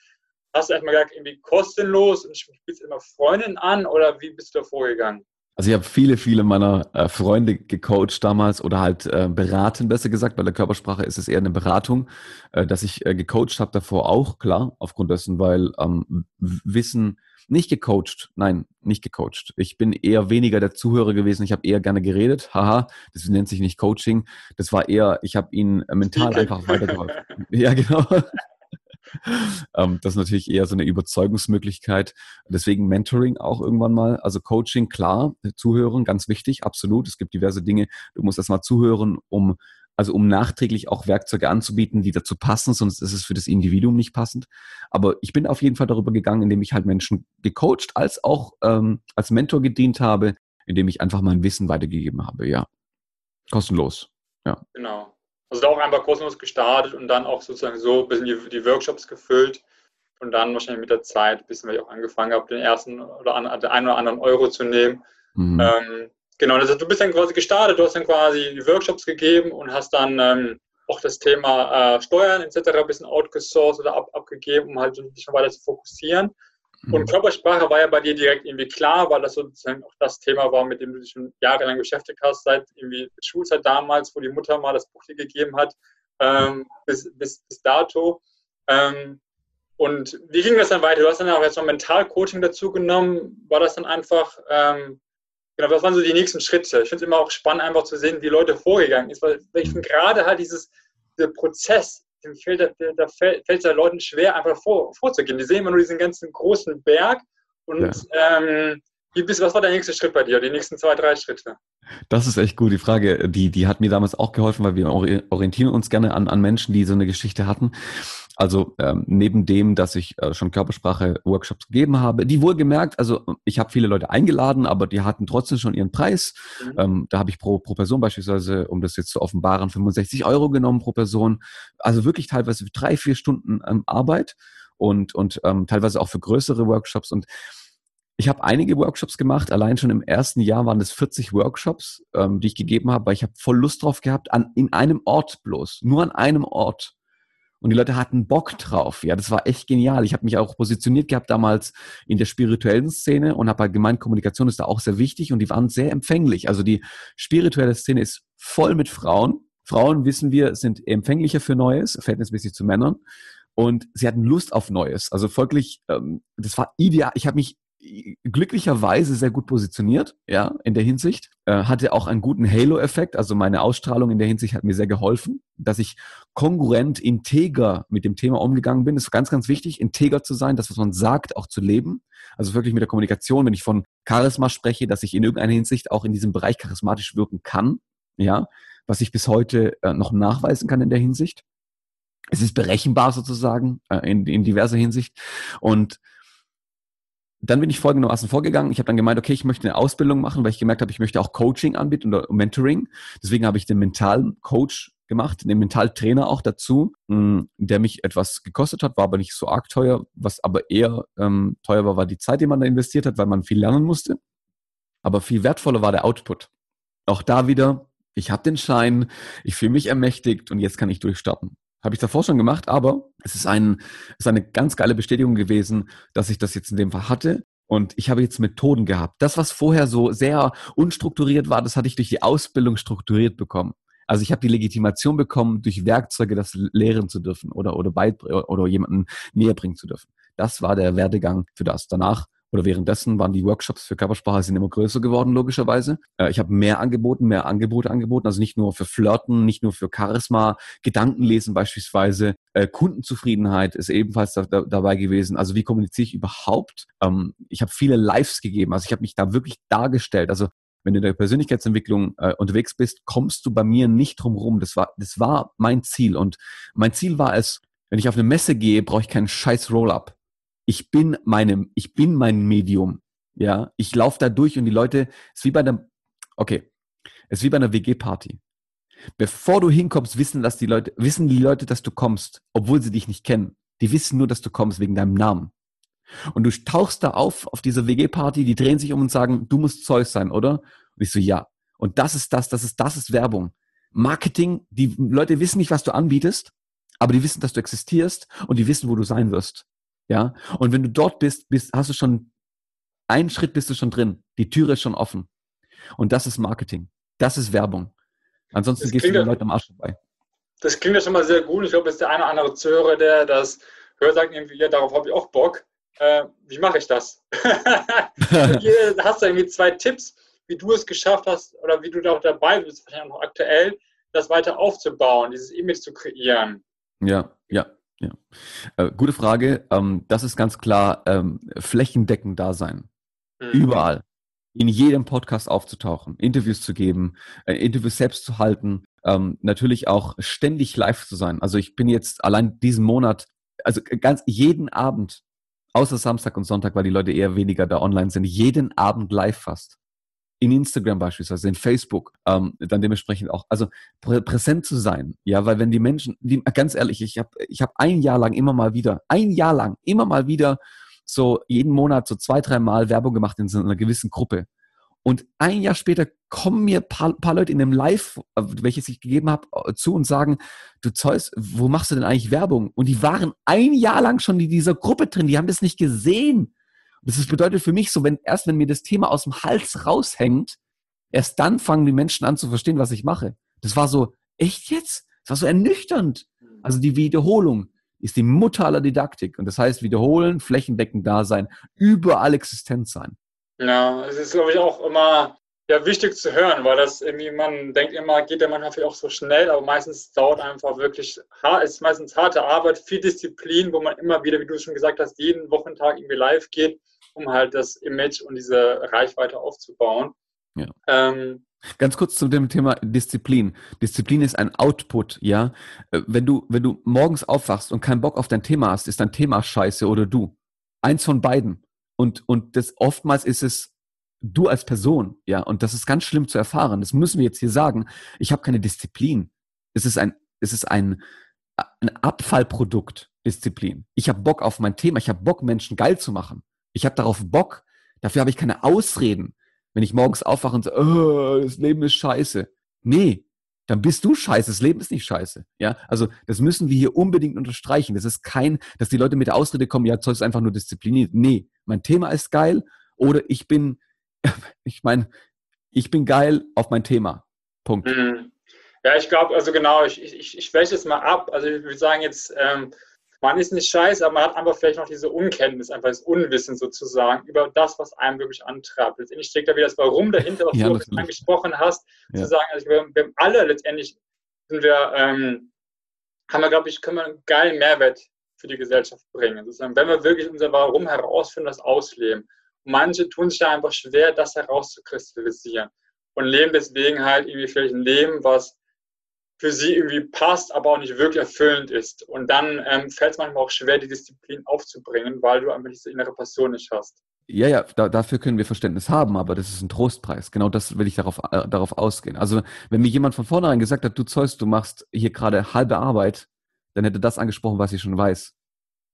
Hast du erstmal gesagt, irgendwie kostenlos und spielst immer Freundinnen an oder wie bist du da vorgegangen? Also ich habe viele, viele meiner äh, Freunde gecoacht damals oder halt äh, beraten, besser gesagt. Bei der Körpersprache ist es eher eine Beratung, äh, dass ich äh, gecoacht habe davor auch, klar, aufgrund dessen, weil ähm, Wissen nicht gecoacht, nein, nicht gecoacht. Ich bin eher weniger der Zuhörer gewesen, ich habe eher gerne geredet, haha, das nennt sich nicht Coaching. Das war eher, ich habe ihnen mental einfach weitergeholfen. ja, genau. Ähm, das ist natürlich eher so eine Überzeugungsmöglichkeit. Deswegen Mentoring auch irgendwann mal. Also Coaching, klar, zuhören, ganz wichtig, absolut. Es gibt diverse Dinge. Du musst erstmal zuhören, um also um nachträglich auch Werkzeuge anzubieten, die dazu passen, sonst ist es für das Individuum nicht passend. Aber ich bin auf jeden Fall darüber gegangen, indem ich halt Menschen gecoacht als auch ähm, als Mentor gedient habe, indem ich einfach mein Wissen weitergegeben habe, ja. Kostenlos, ja. Genau. Also da auch einfach kostenlos gestartet und dann auch sozusagen so ein bisschen die, die Workshops gefüllt und dann wahrscheinlich mit der Zeit, ein bisschen, weil ich auch angefangen habe, den ersten oder an, den einen oder anderen Euro zu nehmen. Mhm. Ähm, genau, also du bist dann quasi gestartet, du hast dann quasi die Workshops gegeben und hast dann ähm, auch das Thema äh, Steuern etc. ein bisschen outgesourced oder ab, abgegeben, um halt dich schon weiter zu fokussieren. Und mhm. Körpersprache war ja bei dir direkt irgendwie klar, weil das sozusagen auch das Thema war, mit dem du dich schon jahrelang beschäftigt hast, seit irgendwie Schulzeit damals, wo die Mutter mal das Buch dir gegeben hat, ähm, bis, bis, bis dato. Ähm, und wie ging das dann weiter? Du hast dann auch jetzt noch Mentalcoaching dazu genommen. War das dann einfach, ähm, genau, was waren so die nächsten Schritte? Ich finde es immer auch spannend, einfach zu sehen, wie Leute vorgegangen sind, weil ich finde gerade halt dieses, dieser Prozess, fällt, da fällt es ja Leuten schwer, einfach vor, vorzugehen. Die sehen immer nur diesen ganzen großen Berg und ja. ähm, wie bist, was war der nächste Schritt bei dir, die nächsten zwei, drei Schritte? Das ist echt gut. Die Frage, die, die hat mir damals auch geholfen, weil wir orientieren uns gerne an, an Menschen, die so eine Geschichte hatten. Also ähm, neben dem, dass ich äh, schon Körpersprache-Workshops gegeben habe, die wohlgemerkt, also ich habe viele Leute eingeladen, aber die hatten trotzdem schon ihren Preis. Mhm. Ähm, da habe ich pro, pro Person beispielsweise, um das jetzt zu offenbaren, 65 Euro genommen pro Person. Also wirklich teilweise für drei, vier Stunden ähm, Arbeit und, und ähm, teilweise auch für größere Workshops. Und ich habe einige Workshops gemacht. Allein schon im ersten Jahr waren es 40 Workshops, ähm, die ich gegeben habe, weil ich habe voll Lust drauf gehabt, an, in einem Ort bloß, nur an einem Ort. Und die Leute hatten Bock drauf. Ja, das war echt genial. Ich habe mich auch positioniert gehabt damals in der spirituellen Szene und habe halt gemeint, Kommunikation ist da auch sehr wichtig und die waren sehr empfänglich. Also die spirituelle Szene ist voll mit Frauen. Frauen, wissen wir, sind empfänglicher für Neues, verhältnismäßig zu Männern. Und sie hatten Lust auf Neues. Also folglich, ähm, das war ideal. Ich habe mich glücklicherweise sehr gut positioniert, ja, in der Hinsicht. Äh, hatte auch einen guten Halo-Effekt, also meine Ausstrahlung in der Hinsicht hat mir sehr geholfen, dass ich kongruent, integer mit dem Thema umgegangen bin. Das ist ganz, ganz wichtig, integer zu sein, das, was man sagt, auch zu leben. Also wirklich mit der Kommunikation, wenn ich von Charisma spreche, dass ich in irgendeiner Hinsicht auch in diesem Bereich charismatisch wirken kann, ja, was ich bis heute äh, noch nachweisen kann in der Hinsicht. Es ist berechenbar sozusagen äh, in, in diverser Hinsicht und dann bin ich folgendermaßen vorgegangen. Ich habe dann gemeint, okay, ich möchte eine Ausbildung machen, weil ich gemerkt habe, ich möchte auch Coaching anbieten oder Mentoring. Deswegen habe ich den Mentalcoach gemacht, den Mentaltrainer auch dazu, mm, der mich etwas gekostet hat, war aber nicht so arg teuer. Was aber eher ähm, teuer war, war die Zeit, die man da investiert hat, weil man viel lernen musste. Aber viel wertvoller war der Output. Auch da wieder, ich habe den Schein, ich fühle mich ermächtigt und jetzt kann ich durchstarten. Habe ich davor schon gemacht, aber es ist, ein, es ist eine ganz geile Bestätigung gewesen, dass ich das jetzt in dem Fall hatte. Und ich habe jetzt Methoden gehabt. Das, was vorher so sehr unstrukturiert war, das hatte ich durch die Ausbildung strukturiert bekommen. Also ich habe die Legitimation bekommen, durch Werkzeuge das lehren zu dürfen oder, oder, oder jemanden näher bringen zu dürfen. Das war der Werdegang für das. Danach oder währenddessen waren die Workshops für Körpersprache sind immer größer geworden, logischerweise. Äh, ich habe mehr angeboten, mehr Angebote angeboten, also nicht nur für Flirten, nicht nur für Charisma, Gedankenlesen beispielsweise, äh, Kundenzufriedenheit ist ebenfalls da, da, dabei gewesen. Also wie kommuniziere ich überhaupt? Ähm, ich habe viele Lives gegeben, also ich habe mich da wirklich dargestellt. Also wenn du in der Persönlichkeitsentwicklung äh, unterwegs bist, kommst du bei mir nicht drum rum. Das war, das war mein Ziel. Und mein Ziel war es, wenn ich auf eine Messe gehe, brauche ich keinen scheiß Roll-up ich bin meinem, ich bin mein Medium. Ja, ich laufe da durch und die Leute, es ist wie bei einer, okay, es ist wie bei einer WG-Party. Bevor du hinkommst, wissen, dass die Leute, wissen die Leute, dass du kommst, obwohl sie dich nicht kennen. Die wissen nur, dass du kommst wegen deinem Namen. Und du tauchst da auf, auf dieser WG-Party, die drehen sich um und sagen, du musst Zeus sein, oder? Und ich so, ja. Und das ist das, das ist, das ist Werbung. Marketing, die Leute wissen nicht, was du anbietest, aber die wissen, dass du existierst und die wissen, wo du sein wirst. Ja, und wenn du dort bist, bist, hast du schon einen Schritt bist du schon drin. Die Türe ist schon offen. Und das ist Marketing. Das ist Werbung. Ansonsten das gehst du den Leuten am Arsch vorbei. Das klingt ja schon mal sehr gut. Ich glaube, es ist der eine oder andere Zuhörer, der das hört, sagt irgendwie, ja, darauf habe ich auch Bock. Äh, wie mache ich das? Hier hast du irgendwie zwei Tipps, wie du es geschafft hast oder wie du da auch dabei bist, wahrscheinlich auch noch aktuell, das weiter aufzubauen, dieses Image zu kreieren. Ja, ja. Ja, äh, gute Frage. Ähm, das ist ganz klar ähm, flächendeckend da sein. Mhm. Überall. In jedem Podcast aufzutauchen, Interviews zu geben, äh, Interviews selbst zu halten, ähm, natürlich auch ständig live zu sein. Also ich bin jetzt allein diesen Monat, also ganz jeden Abend, außer Samstag und Sonntag, weil die Leute eher weniger da online sind, jeden Abend live fast in Instagram beispielsweise, in Facebook, ähm, dann dementsprechend auch, also prä präsent zu sein, ja, weil wenn die Menschen, die, ganz ehrlich, ich habe ich hab ein Jahr lang immer mal wieder, ein Jahr lang immer mal wieder so jeden Monat so zwei, drei Mal Werbung gemacht in so einer gewissen Gruppe. Und ein Jahr später kommen mir paar, paar Leute in einem Live, äh, welches ich gegeben habe, äh, zu und sagen, du Zeus, wo machst du denn eigentlich Werbung? Und die waren ein Jahr lang schon in dieser Gruppe drin, die haben das nicht gesehen. Das bedeutet für mich so, wenn erst wenn mir das Thema aus dem Hals raushängt, erst dann fangen die Menschen an zu verstehen, was ich mache. Das war so, echt jetzt? Das war so ernüchternd. Also die Wiederholung ist die Mutter aller Didaktik. Und das heißt, wiederholen, flächendeckend da sein, überall existent sein. Ja, es ist, glaube ich, auch immer ja, wichtig zu hören, weil das irgendwie, man denkt immer, geht der manchmal vielleicht auch so schnell, aber meistens dauert einfach wirklich, es ist meistens harte Arbeit, viel Disziplin, wo man immer wieder, wie du schon gesagt hast, jeden Wochentag irgendwie live geht, um halt das Image und diese Reichweite aufzubauen. Ja. Ähm, Ganz kurz zu dem Thema Disziplin. Disziplin ist ein Output, ja. Äh, wenn du, wenn du morgens aufwachst und keinen Bock auf dein Thema hast, ist dein Thema scheiße oder du. Eins von beiden. Und, und das oftmals ist es du als Person, ja, und das ist ganz schlimm zu erfahren. Das müssen wir jetzt hier sagen. Ich habe keine Disziplin. Es ist ein, es ist ein, ein Abfallprodukt, Disziplin. Ich habe Bock auf mein Thema. Ich habe Bock, Menschen geil zu machen. Ich habe darauf Bock. Dafür habe ich keine Ausreden. Wenn ich morgens aufwache und sage, oh, das Leben ist scheiße. Nee, dann bist du scheiße. Das Leben ist nicht scheiße. Ja, also das müssen wir hier unbedingt unterstreichen. Das ist kein, dass die Leute mit der Ausrede kommen, ja, Zeug ist einfach nur diszipliniert. Nee, mein Thema ist geil oder ich bin ich meine, ich bin geil auf mein Thema. Punkt. Mhm. Ja, ich glaube, also genau, ich, ich, ich schwäche es mal ab. Also ich würde sagen jetzt, ähm, man ist nicht scheiße, aber man hat einfach vielleicht noch diese Unkenntnis, einfach das Unwissen sozusagen über das, was einem wirklich antreibt. Letztendlich steckt da wieder das Warum dahinter, was ja, du angesprochen hast, ja. zu sagen, also wir, wir haben alle letztendlich sind wir, ähm, haben wir, glaube ich, können wir einen geilen Mehrwert für die Gesellschaft bringen. Sozusagen, wenn wir wirklich unser Warum herausfinden, das ausleben manche tun sich ja einfach schwer, das herauszukristallisieren und leben deswegen halt irgendwie vielleicht ein Leben, was für sie irgendwie passt, aber auch nicht wirklich erfüllend ist. Und dann ähm, fällt es manchmal auch schwer, die Disziplin aufzubringen, weil du einfach diese innere Passion nicht hast. Ja, ja, da, dafür können wir Verständnis haben, aber das ist ein Trostpreis. Genau das will ich darauf, äh, darauf ausgehen. Also, wenn mir jemand von vornherein gesagt hat, du Zeus, du machst hier gerade halbe Arbeit, dann hätte das angesprochen, was ich schon weiß.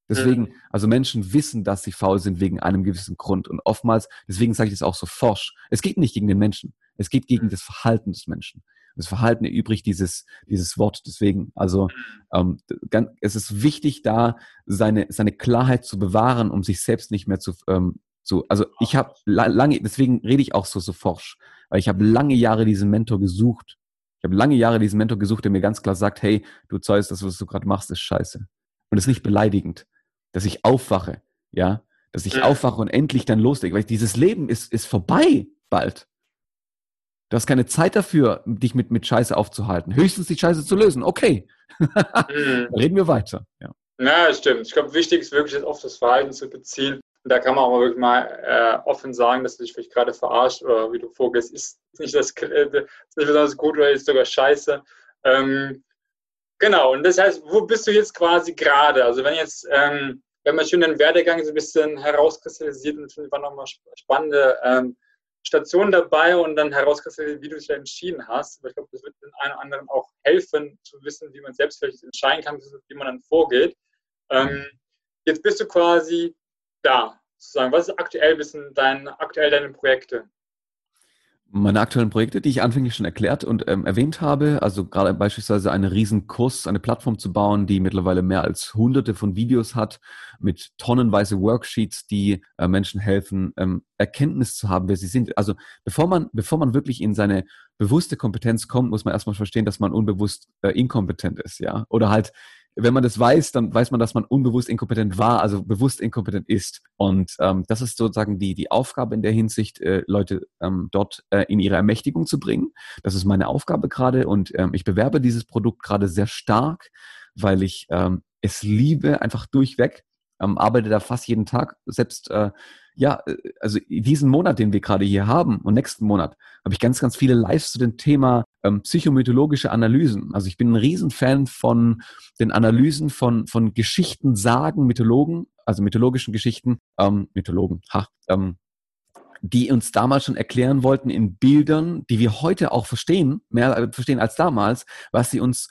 Deswegen, mhm. also Menschen wissen, dass sie faul sind wegen einem gewissen Grund. Und oftmals, deswegen sage ich das auch so forsch. Es geht nicht gegen den Menschen. Es geht gegen mhm. das Verhalten des Menschen. Das Verhalten erübrigt dieses, dieses Wort. Deswegen, also ähm, ganz, es ist wichtig, da seine, seine Klarheit zu bewahren, um sich selbst nicht mehr zu, ähm, zu also ich habe lange, deswegen rede ich auch so, so forsch, weil ich habe lange Jahre diesen Mentor gesucht. Ich habe lange Jahre diesen Mentor gesucht, der mir ganz klar sagt, hey, du Zeus, das, was du gerade machst, ist scheiße. Und ist nicht beleidigend dass ich aufwache, ja, dass ich ja. aufwache und endlich dann loslege, weil dieses Leben ist, ist vorbei bald. Du hast keine Zeit dafür, dich mit, mit Scheiße aufzuhalten. Höchstens die Scheiße zu lösen. Okay. Mhm. Reden wir weiter. Ja, ja stimmt. Ich glaube, wichtig ist wirklich, auf das Verhalten zu beziehen. Und da kann man auch wirklich mal äh, offen sagen, dass du dich vielleicht gerade verarscht oder wie du vorgehst, ist nicht, das, äh, ist nicht besonders gut oder ist sogar scheiße. Ähm, genau, und das heißt, wo bist du jetzt quasi gerade? Also wenn jetzt ähm, haben ja schon den Werdegang so ein bisschen herauskristallisiert und es waren nochmal spannende ähm, Stationen dabei und dann herauskristallisiert, wie du dich entschieden hast. Aber ich glaube, das wird den einen oder anderen auch helfen, zu wissen, wie man selbst vielleicht entscheiden kann, wie man dann vorgeht. Ähm, jetzt bist du quasi da, sozusagen. Was ist aktuell bisschen dein, aktuell deine Projekte? Meine aktuellen Projekte, die ich anfänglich schon erklärt und ähm, erwähnt habe, also gerade beispielsweise einen riesen Kurs, eine Plattform zu bauen, die mittlerweile mehr als hunderte von Videos hat, mit tonnenweise Worksheets, die äh, Menschen helfen, ähm, Erkenntnis zu haben, wer sie sind. Also bevor man, bevor man wirklich in seine bewusste Kompetenz kommt, muss man erstmal verstehen, dass man unbewusst äh, inkompetent ist, ja. Oder halt wenn man das weiß, dann weiß man, dass man unbewusst inkompetent war, also bewusst inkompetent ist. Und ähm, das ist sozusagen die, die Aufgabe in der Hinsicht, äh, Leute ähm, dort äh, in ihre Ermächtigung zu bringen. Das ist meine Aufgabe gerade und ähm, ich bewerbe dieses Produkt gerade sehr stark, weil ich ähm, es liebe, einfach durchweg. Ähm, arbeite da fast jeden Tag. Selbst, äh, ja, äh, also diesen Monat, den wir gerade hier haben und nächsten Monat, habe ich ganz, ganz viele Lives zu dem Thema ähm, psychomythologische Analysen. Also ich bin ein Riesenfan von den Analysen von, von Geschichten, Sagen, Mythologen, also mythologischen Geschichten, ähm, Mythologen, ha, ähm, die uns damals schon erklären wollten in Bildern, die wir heute auch verstehen, mehr äh, verstehen als damals, was sie uns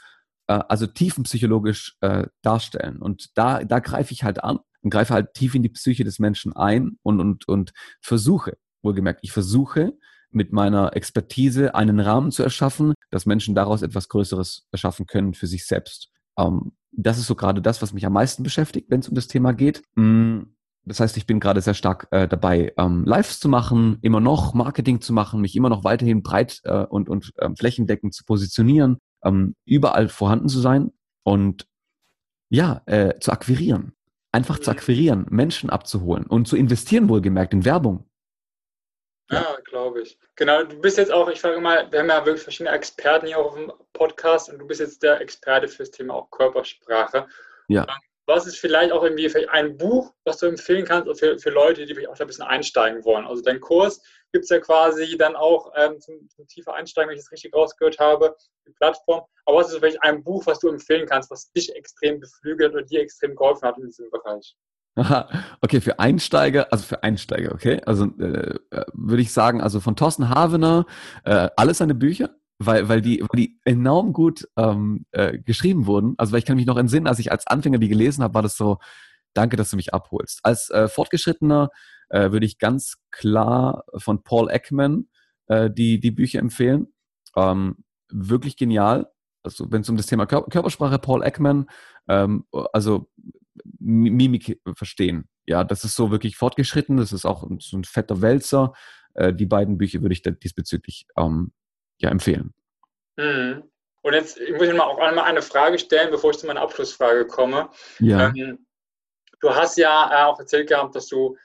also tiefenpsychologisch äh, darstellen. Und da, da greife ich halt an und greife halt tief in die Psyche des Menschen ein und, und, und versuche, wohlgemerkt, ich versuche mit meiner Expertise einen Rahmen zu erschaffen, dass Menschen daraus etwas Größeres erschaffen können für sich selbst. Ähm, das ist so gerade das, was mich am meisten beschäftigt, wenn es um das Thema geht. Mm, das heißt, ich bin gerade sehr stark äh, dabei, ähm, Lives zu machen, immer noch Marketing zu machen, mich immer noch weiterhin breit äh, und, und äh, flächendeckend zu positionieren, ähm, überall vorhanden zu sein und ja, äh, zu akquirieren. Einfach zu mhm. akquirieren, Menschen abzuholen und zu investieren, wohlgemerkt, in Werbung. Ja, ja glaube ich. Genau, du bist jetzt auch, ich frage mal, wir haben ja wirklich verschiedene Experten hier auf dem Podcast und du bist jetzt der Experte fürs Thema auch Körpersprache. Ja. Ähm, was ist vielleicht auch irgendwie ein Buch, was du empfehlen kannst für, für Leute, die vielleicht auch da ein bisschen einsteigen wollen? Also dein Kurs gibt es ja quasi dann auch ähm, zum, zum tiefer Einsteigen, wenn ich das richtig rausgehört habe, die Plattform. Aber was ist vielleicht ein Buch, was du empfehlen kannst, was dich extrem beflügelt oder dir extrem geholfen hat in diesem Bereich? Aha, okay, für Einsteiger, also für Einsteiger, okay. Also äh, äh würde ich sagen, also von Thorsten Havener, äh, alle seine Bücher, weil, weil, die, weil die enorm gut ähm, äh, geschrieben wurden. Also weil ich kann mich noch entsinnen, als ich als Anfänger die gelesen habe, war das so, danke, dass du mich abholst. Als äh, Fortgeschrittener äh, würde ich ganz klar von Paul Ekman äh, die, die Bücher empfehlen. Ähm, wirklich genial. Also wenn es um das Thema Kör Körpersprache, Paul Ekman, ähm, also Mimik verstehen. Ja, das ist so wirklich fortgeschritten. Das ist auch so ein fetter Wälzer. Äh, die beiden Bücher würde ich diesbezüglich ähm, ja empfehlen. Mhm. Und jetzt ich muss ich mal auch einmal eine Frage stellen, bevor ich zu meiner Abschlussfrage komme. Ja. Ähm, du hast ja äh, auch erzählt gehabt, dass du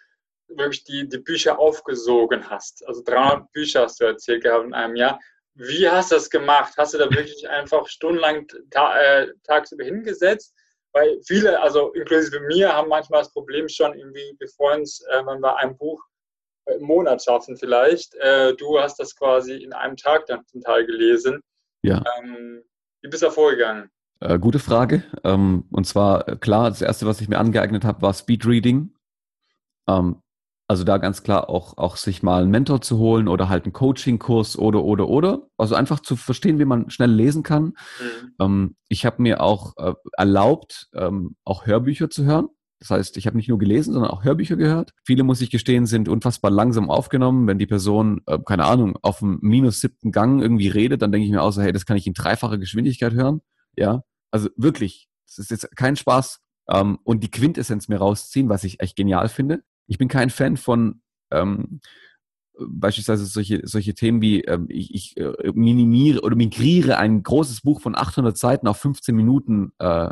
wirklich die, die Bücher aufgesogen hast. Also 300 Bücher hast du erzählt gehabt in einem Jahr. Wie hast du das gemacht? Hast du da wirklich einfach stundenlang ta äh, tagsüber hingesetzt? Weil viele, also inklusive mir, haben manchmal das Problem schon, irgendwie, wir freuen uns, äh, wenn wir ein Buch im Monat schaffen vielleicht. Äh, du hast das quasi in einem Tag dann zum Teil gelesen. Ja. Ähm, wie bist du da vorgegangen? Äh, gute Frage. Ähm, und zwar, äh, klar, das erste, was ich mir angeeignet habe, war Speedreading. Ähm, also da ganz klar auch, auch sich mal einen Mentor zu holen oder halt einen Coaching-Kurs oder, oder, oder. Also einfach zu verstehen, wie man schnell lesen kann. Mhm. Ähm, ich habe mir auch äh, erlaubt, ähm, auch Hörbücher zu hören. Das heißt, ich habe nicht nur gelesen, sondern auch Hörbücher gehört. Viele, muss ich gestehen, sind unfassbar langsam aufgenommen. Wenn die Person, äh, keine Ahnung, auf dem minus siebten Gang irgendwie redet, dann denke ich mir auch so, hey, das kann ich in dreifacher Geschwindigkeit hören. Ja, also wirklich, das ist jetzt kein Spaß. Ähm, und die Quintessenz mir rausziehen, was ich echt genial finde. Ich bin kein Fan von ähm, beispielsweise solche, solche Themen wie ähm, ich, ich äh, minimiere oder migriere ein großes Buch von 800 Seiten auf 15 Minuten äh,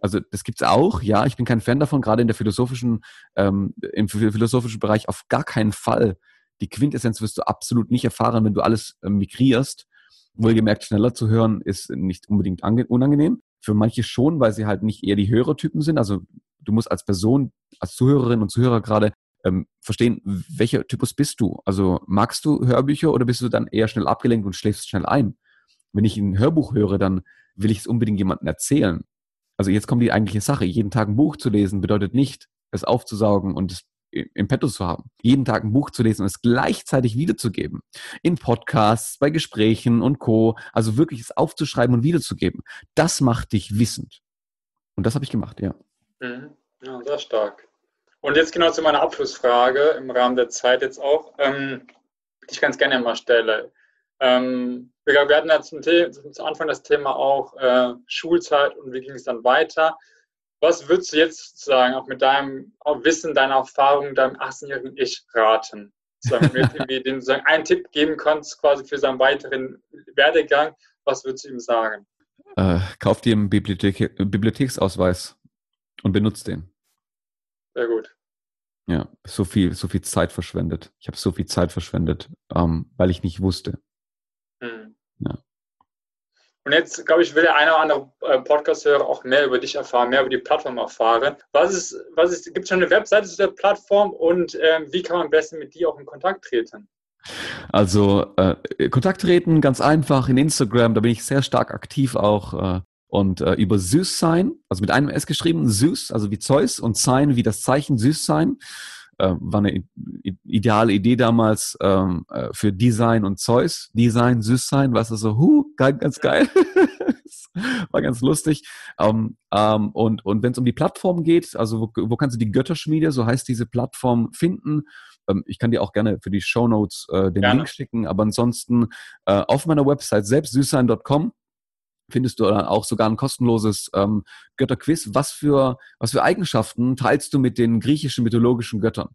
also das gibt's auch, ja. Ich bin kein Fan davon, gerade in der philosophischen, ähm, im philosophischen Bereich auf gar keinen Fall. Die Quintessenz wirst du absolut nicht erfahren, wenn du alles ähm, migrierst. Wohlgemerkt, schneller zu hören ist nicht unbedingt unangenehm. Für manche schon, weil sie halt nicht eher die Hörertypen sind. Also du musst als Person, als Zuhörerin und Zuhörer gerade ähm, verstehen, welcher Typus bist du? Also magst du Hörbücher oder bist du dann eher schnell abgelenkt und schläfst schnell ein? Wenn ich ein Hörbuch höre, dann will ich es unbedingt jemandem erzählen also jetzt kommt die eigentliche Sache. Jeden Tag ein Buch zu lesen bedeutet nicht, es aufzusaugen und es im Petto zu haben. Jeden Tag ein Buch zu lesen und es gleichzeitig wiederzugeben. In Podcasts, bei Gesprächen und Co. Also wirklich es aufzuschreiben und wiederzugeben. Das macht dich wissend. Und das habe ich gemacht, ja. Mhm. Ja, sehr stark. Und jetzt genau zu meiner Abschlussfrage im Rahmen der Zeit jetzt auch, ähm, die ich ganz gerne mal stelle. Ähm, wir hatten ja zum, zum, Anfang das Thema auch äh, Schulzeit und wie ging es dann weiter. Was würdest du jetzt sozusagen auch mit deinem Wissen, deiner Erfahrung, deinem 18-jährigen Ich raten? Sagen, wir irgendwie den, sagen, einen Tipp geben kannst quasi für seinen weiteren Werdegang, was würdest du ihm sagen? Äh, kauf dir einen Bibliothek Bibliotheksausweis und benutzt den. Sehr gut. Ja, so viel, so viel Zeit verschwendet. Ich habe so viel Zeit verschwendet, ähm, weil ich nicht wusste. Mhm. Ja. Und jetzt, glaube ich, will der eine oder andere äh, Podcast-Hörer auch mehr über dich erfahren, mehr über die Plattform erfahren. Was ist, was ist, gibt es schon eine Webseite zu der Plattform und äh, wie kann man am besten mit dir auch in Kontakt treten? Also äh, Kontakt treten, ganz einfach in Instagram, da bin ich sehr stark aktiv auch. Äh, und äh, über Süß sein, also mit einem S geschrieben, Süß, also wie Zeus und Sein wie das Zeichen Süß sein. Äh, war eine ideale Idee damals ähm, äh, für Design und Zeus. Design, süß sein, weißt du, so, hu, ganz geil. war ganz lustig. Ähm, ähm, und und wenn es um die Plattform geht, also wo, wo kannst du die Götterschmiede, so heißt diese Plattform, finden? Ähm, ich kann dir auch gerne für die Show Notes äh, den gerne. Link schicken, aber ansonsten äh, auf meiner Website selbstsüßsein.com findest du dann auch sogar ein kostenloses ähm, Götterquiz. Was für, was für Eigenschaften teilst du mit den griechischen mythologischen Göttern?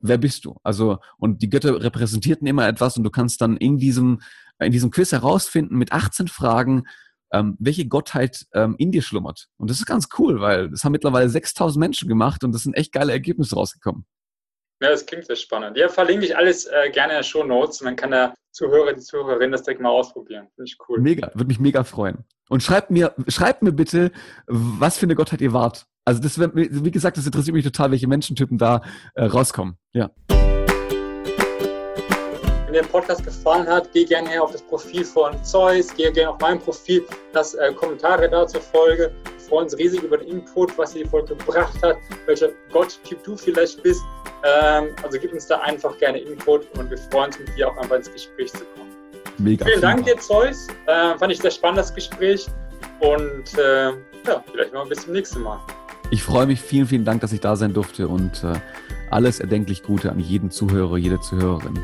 Wer bist du? Also, und die Götter repräsentierten immer etwas und du kannst dann in diesem, in diesem Quiz herausfinden mit 18 Fragen, ähm, welche Gottheit ähm, in dir schlummert. Und das ist ganz cool, weil das haben mittlerweile 6000 Menschen gemacht und das sind echt geile Ergebnisse rausgekommen. Ja, das klingt sehr spannend. Ja, verlinke ich alles äh, gerne in der Show Notes und dann kann der Zuhörer, die Zuhörerin das direkt mal ausprobieren. Finde ich cool. Mega, würde mich mega freuen. Und schreibt mir, schreibt mir bitte, was für eine Gottheit ihr wart. Also das, wie gesagt, das interessiert mich total, welche Menschentypen da äh, rauskommen. Ja. Wenn dir der Podcast gefallen hat, geh gerne her auf das Profil von Zeus, geh gerne auf mein Profil, lass äh, Kommentare da zur Folge. Wir freuen uns riesig über den Input, was dir die Folge gebracht hat, welcher Gotttyp du vielleicht bist. Ähm, also gib uns da einfach gerne Input und wir freuen uns mit dir auch einfach ins Gespräch zu kommen. Mega. Vielen Dank dir, Zeus. Äh, fand ich sehr spannendes Gespräch. Und äh, ja, vielleicht mal bis zum nächsten Mal. Ich freue mich. Vielen, vielen Dank, dass ich da sein durfte und äh, alles erdenklich Gute an jeden Zuhörer, jede Zuhörerin.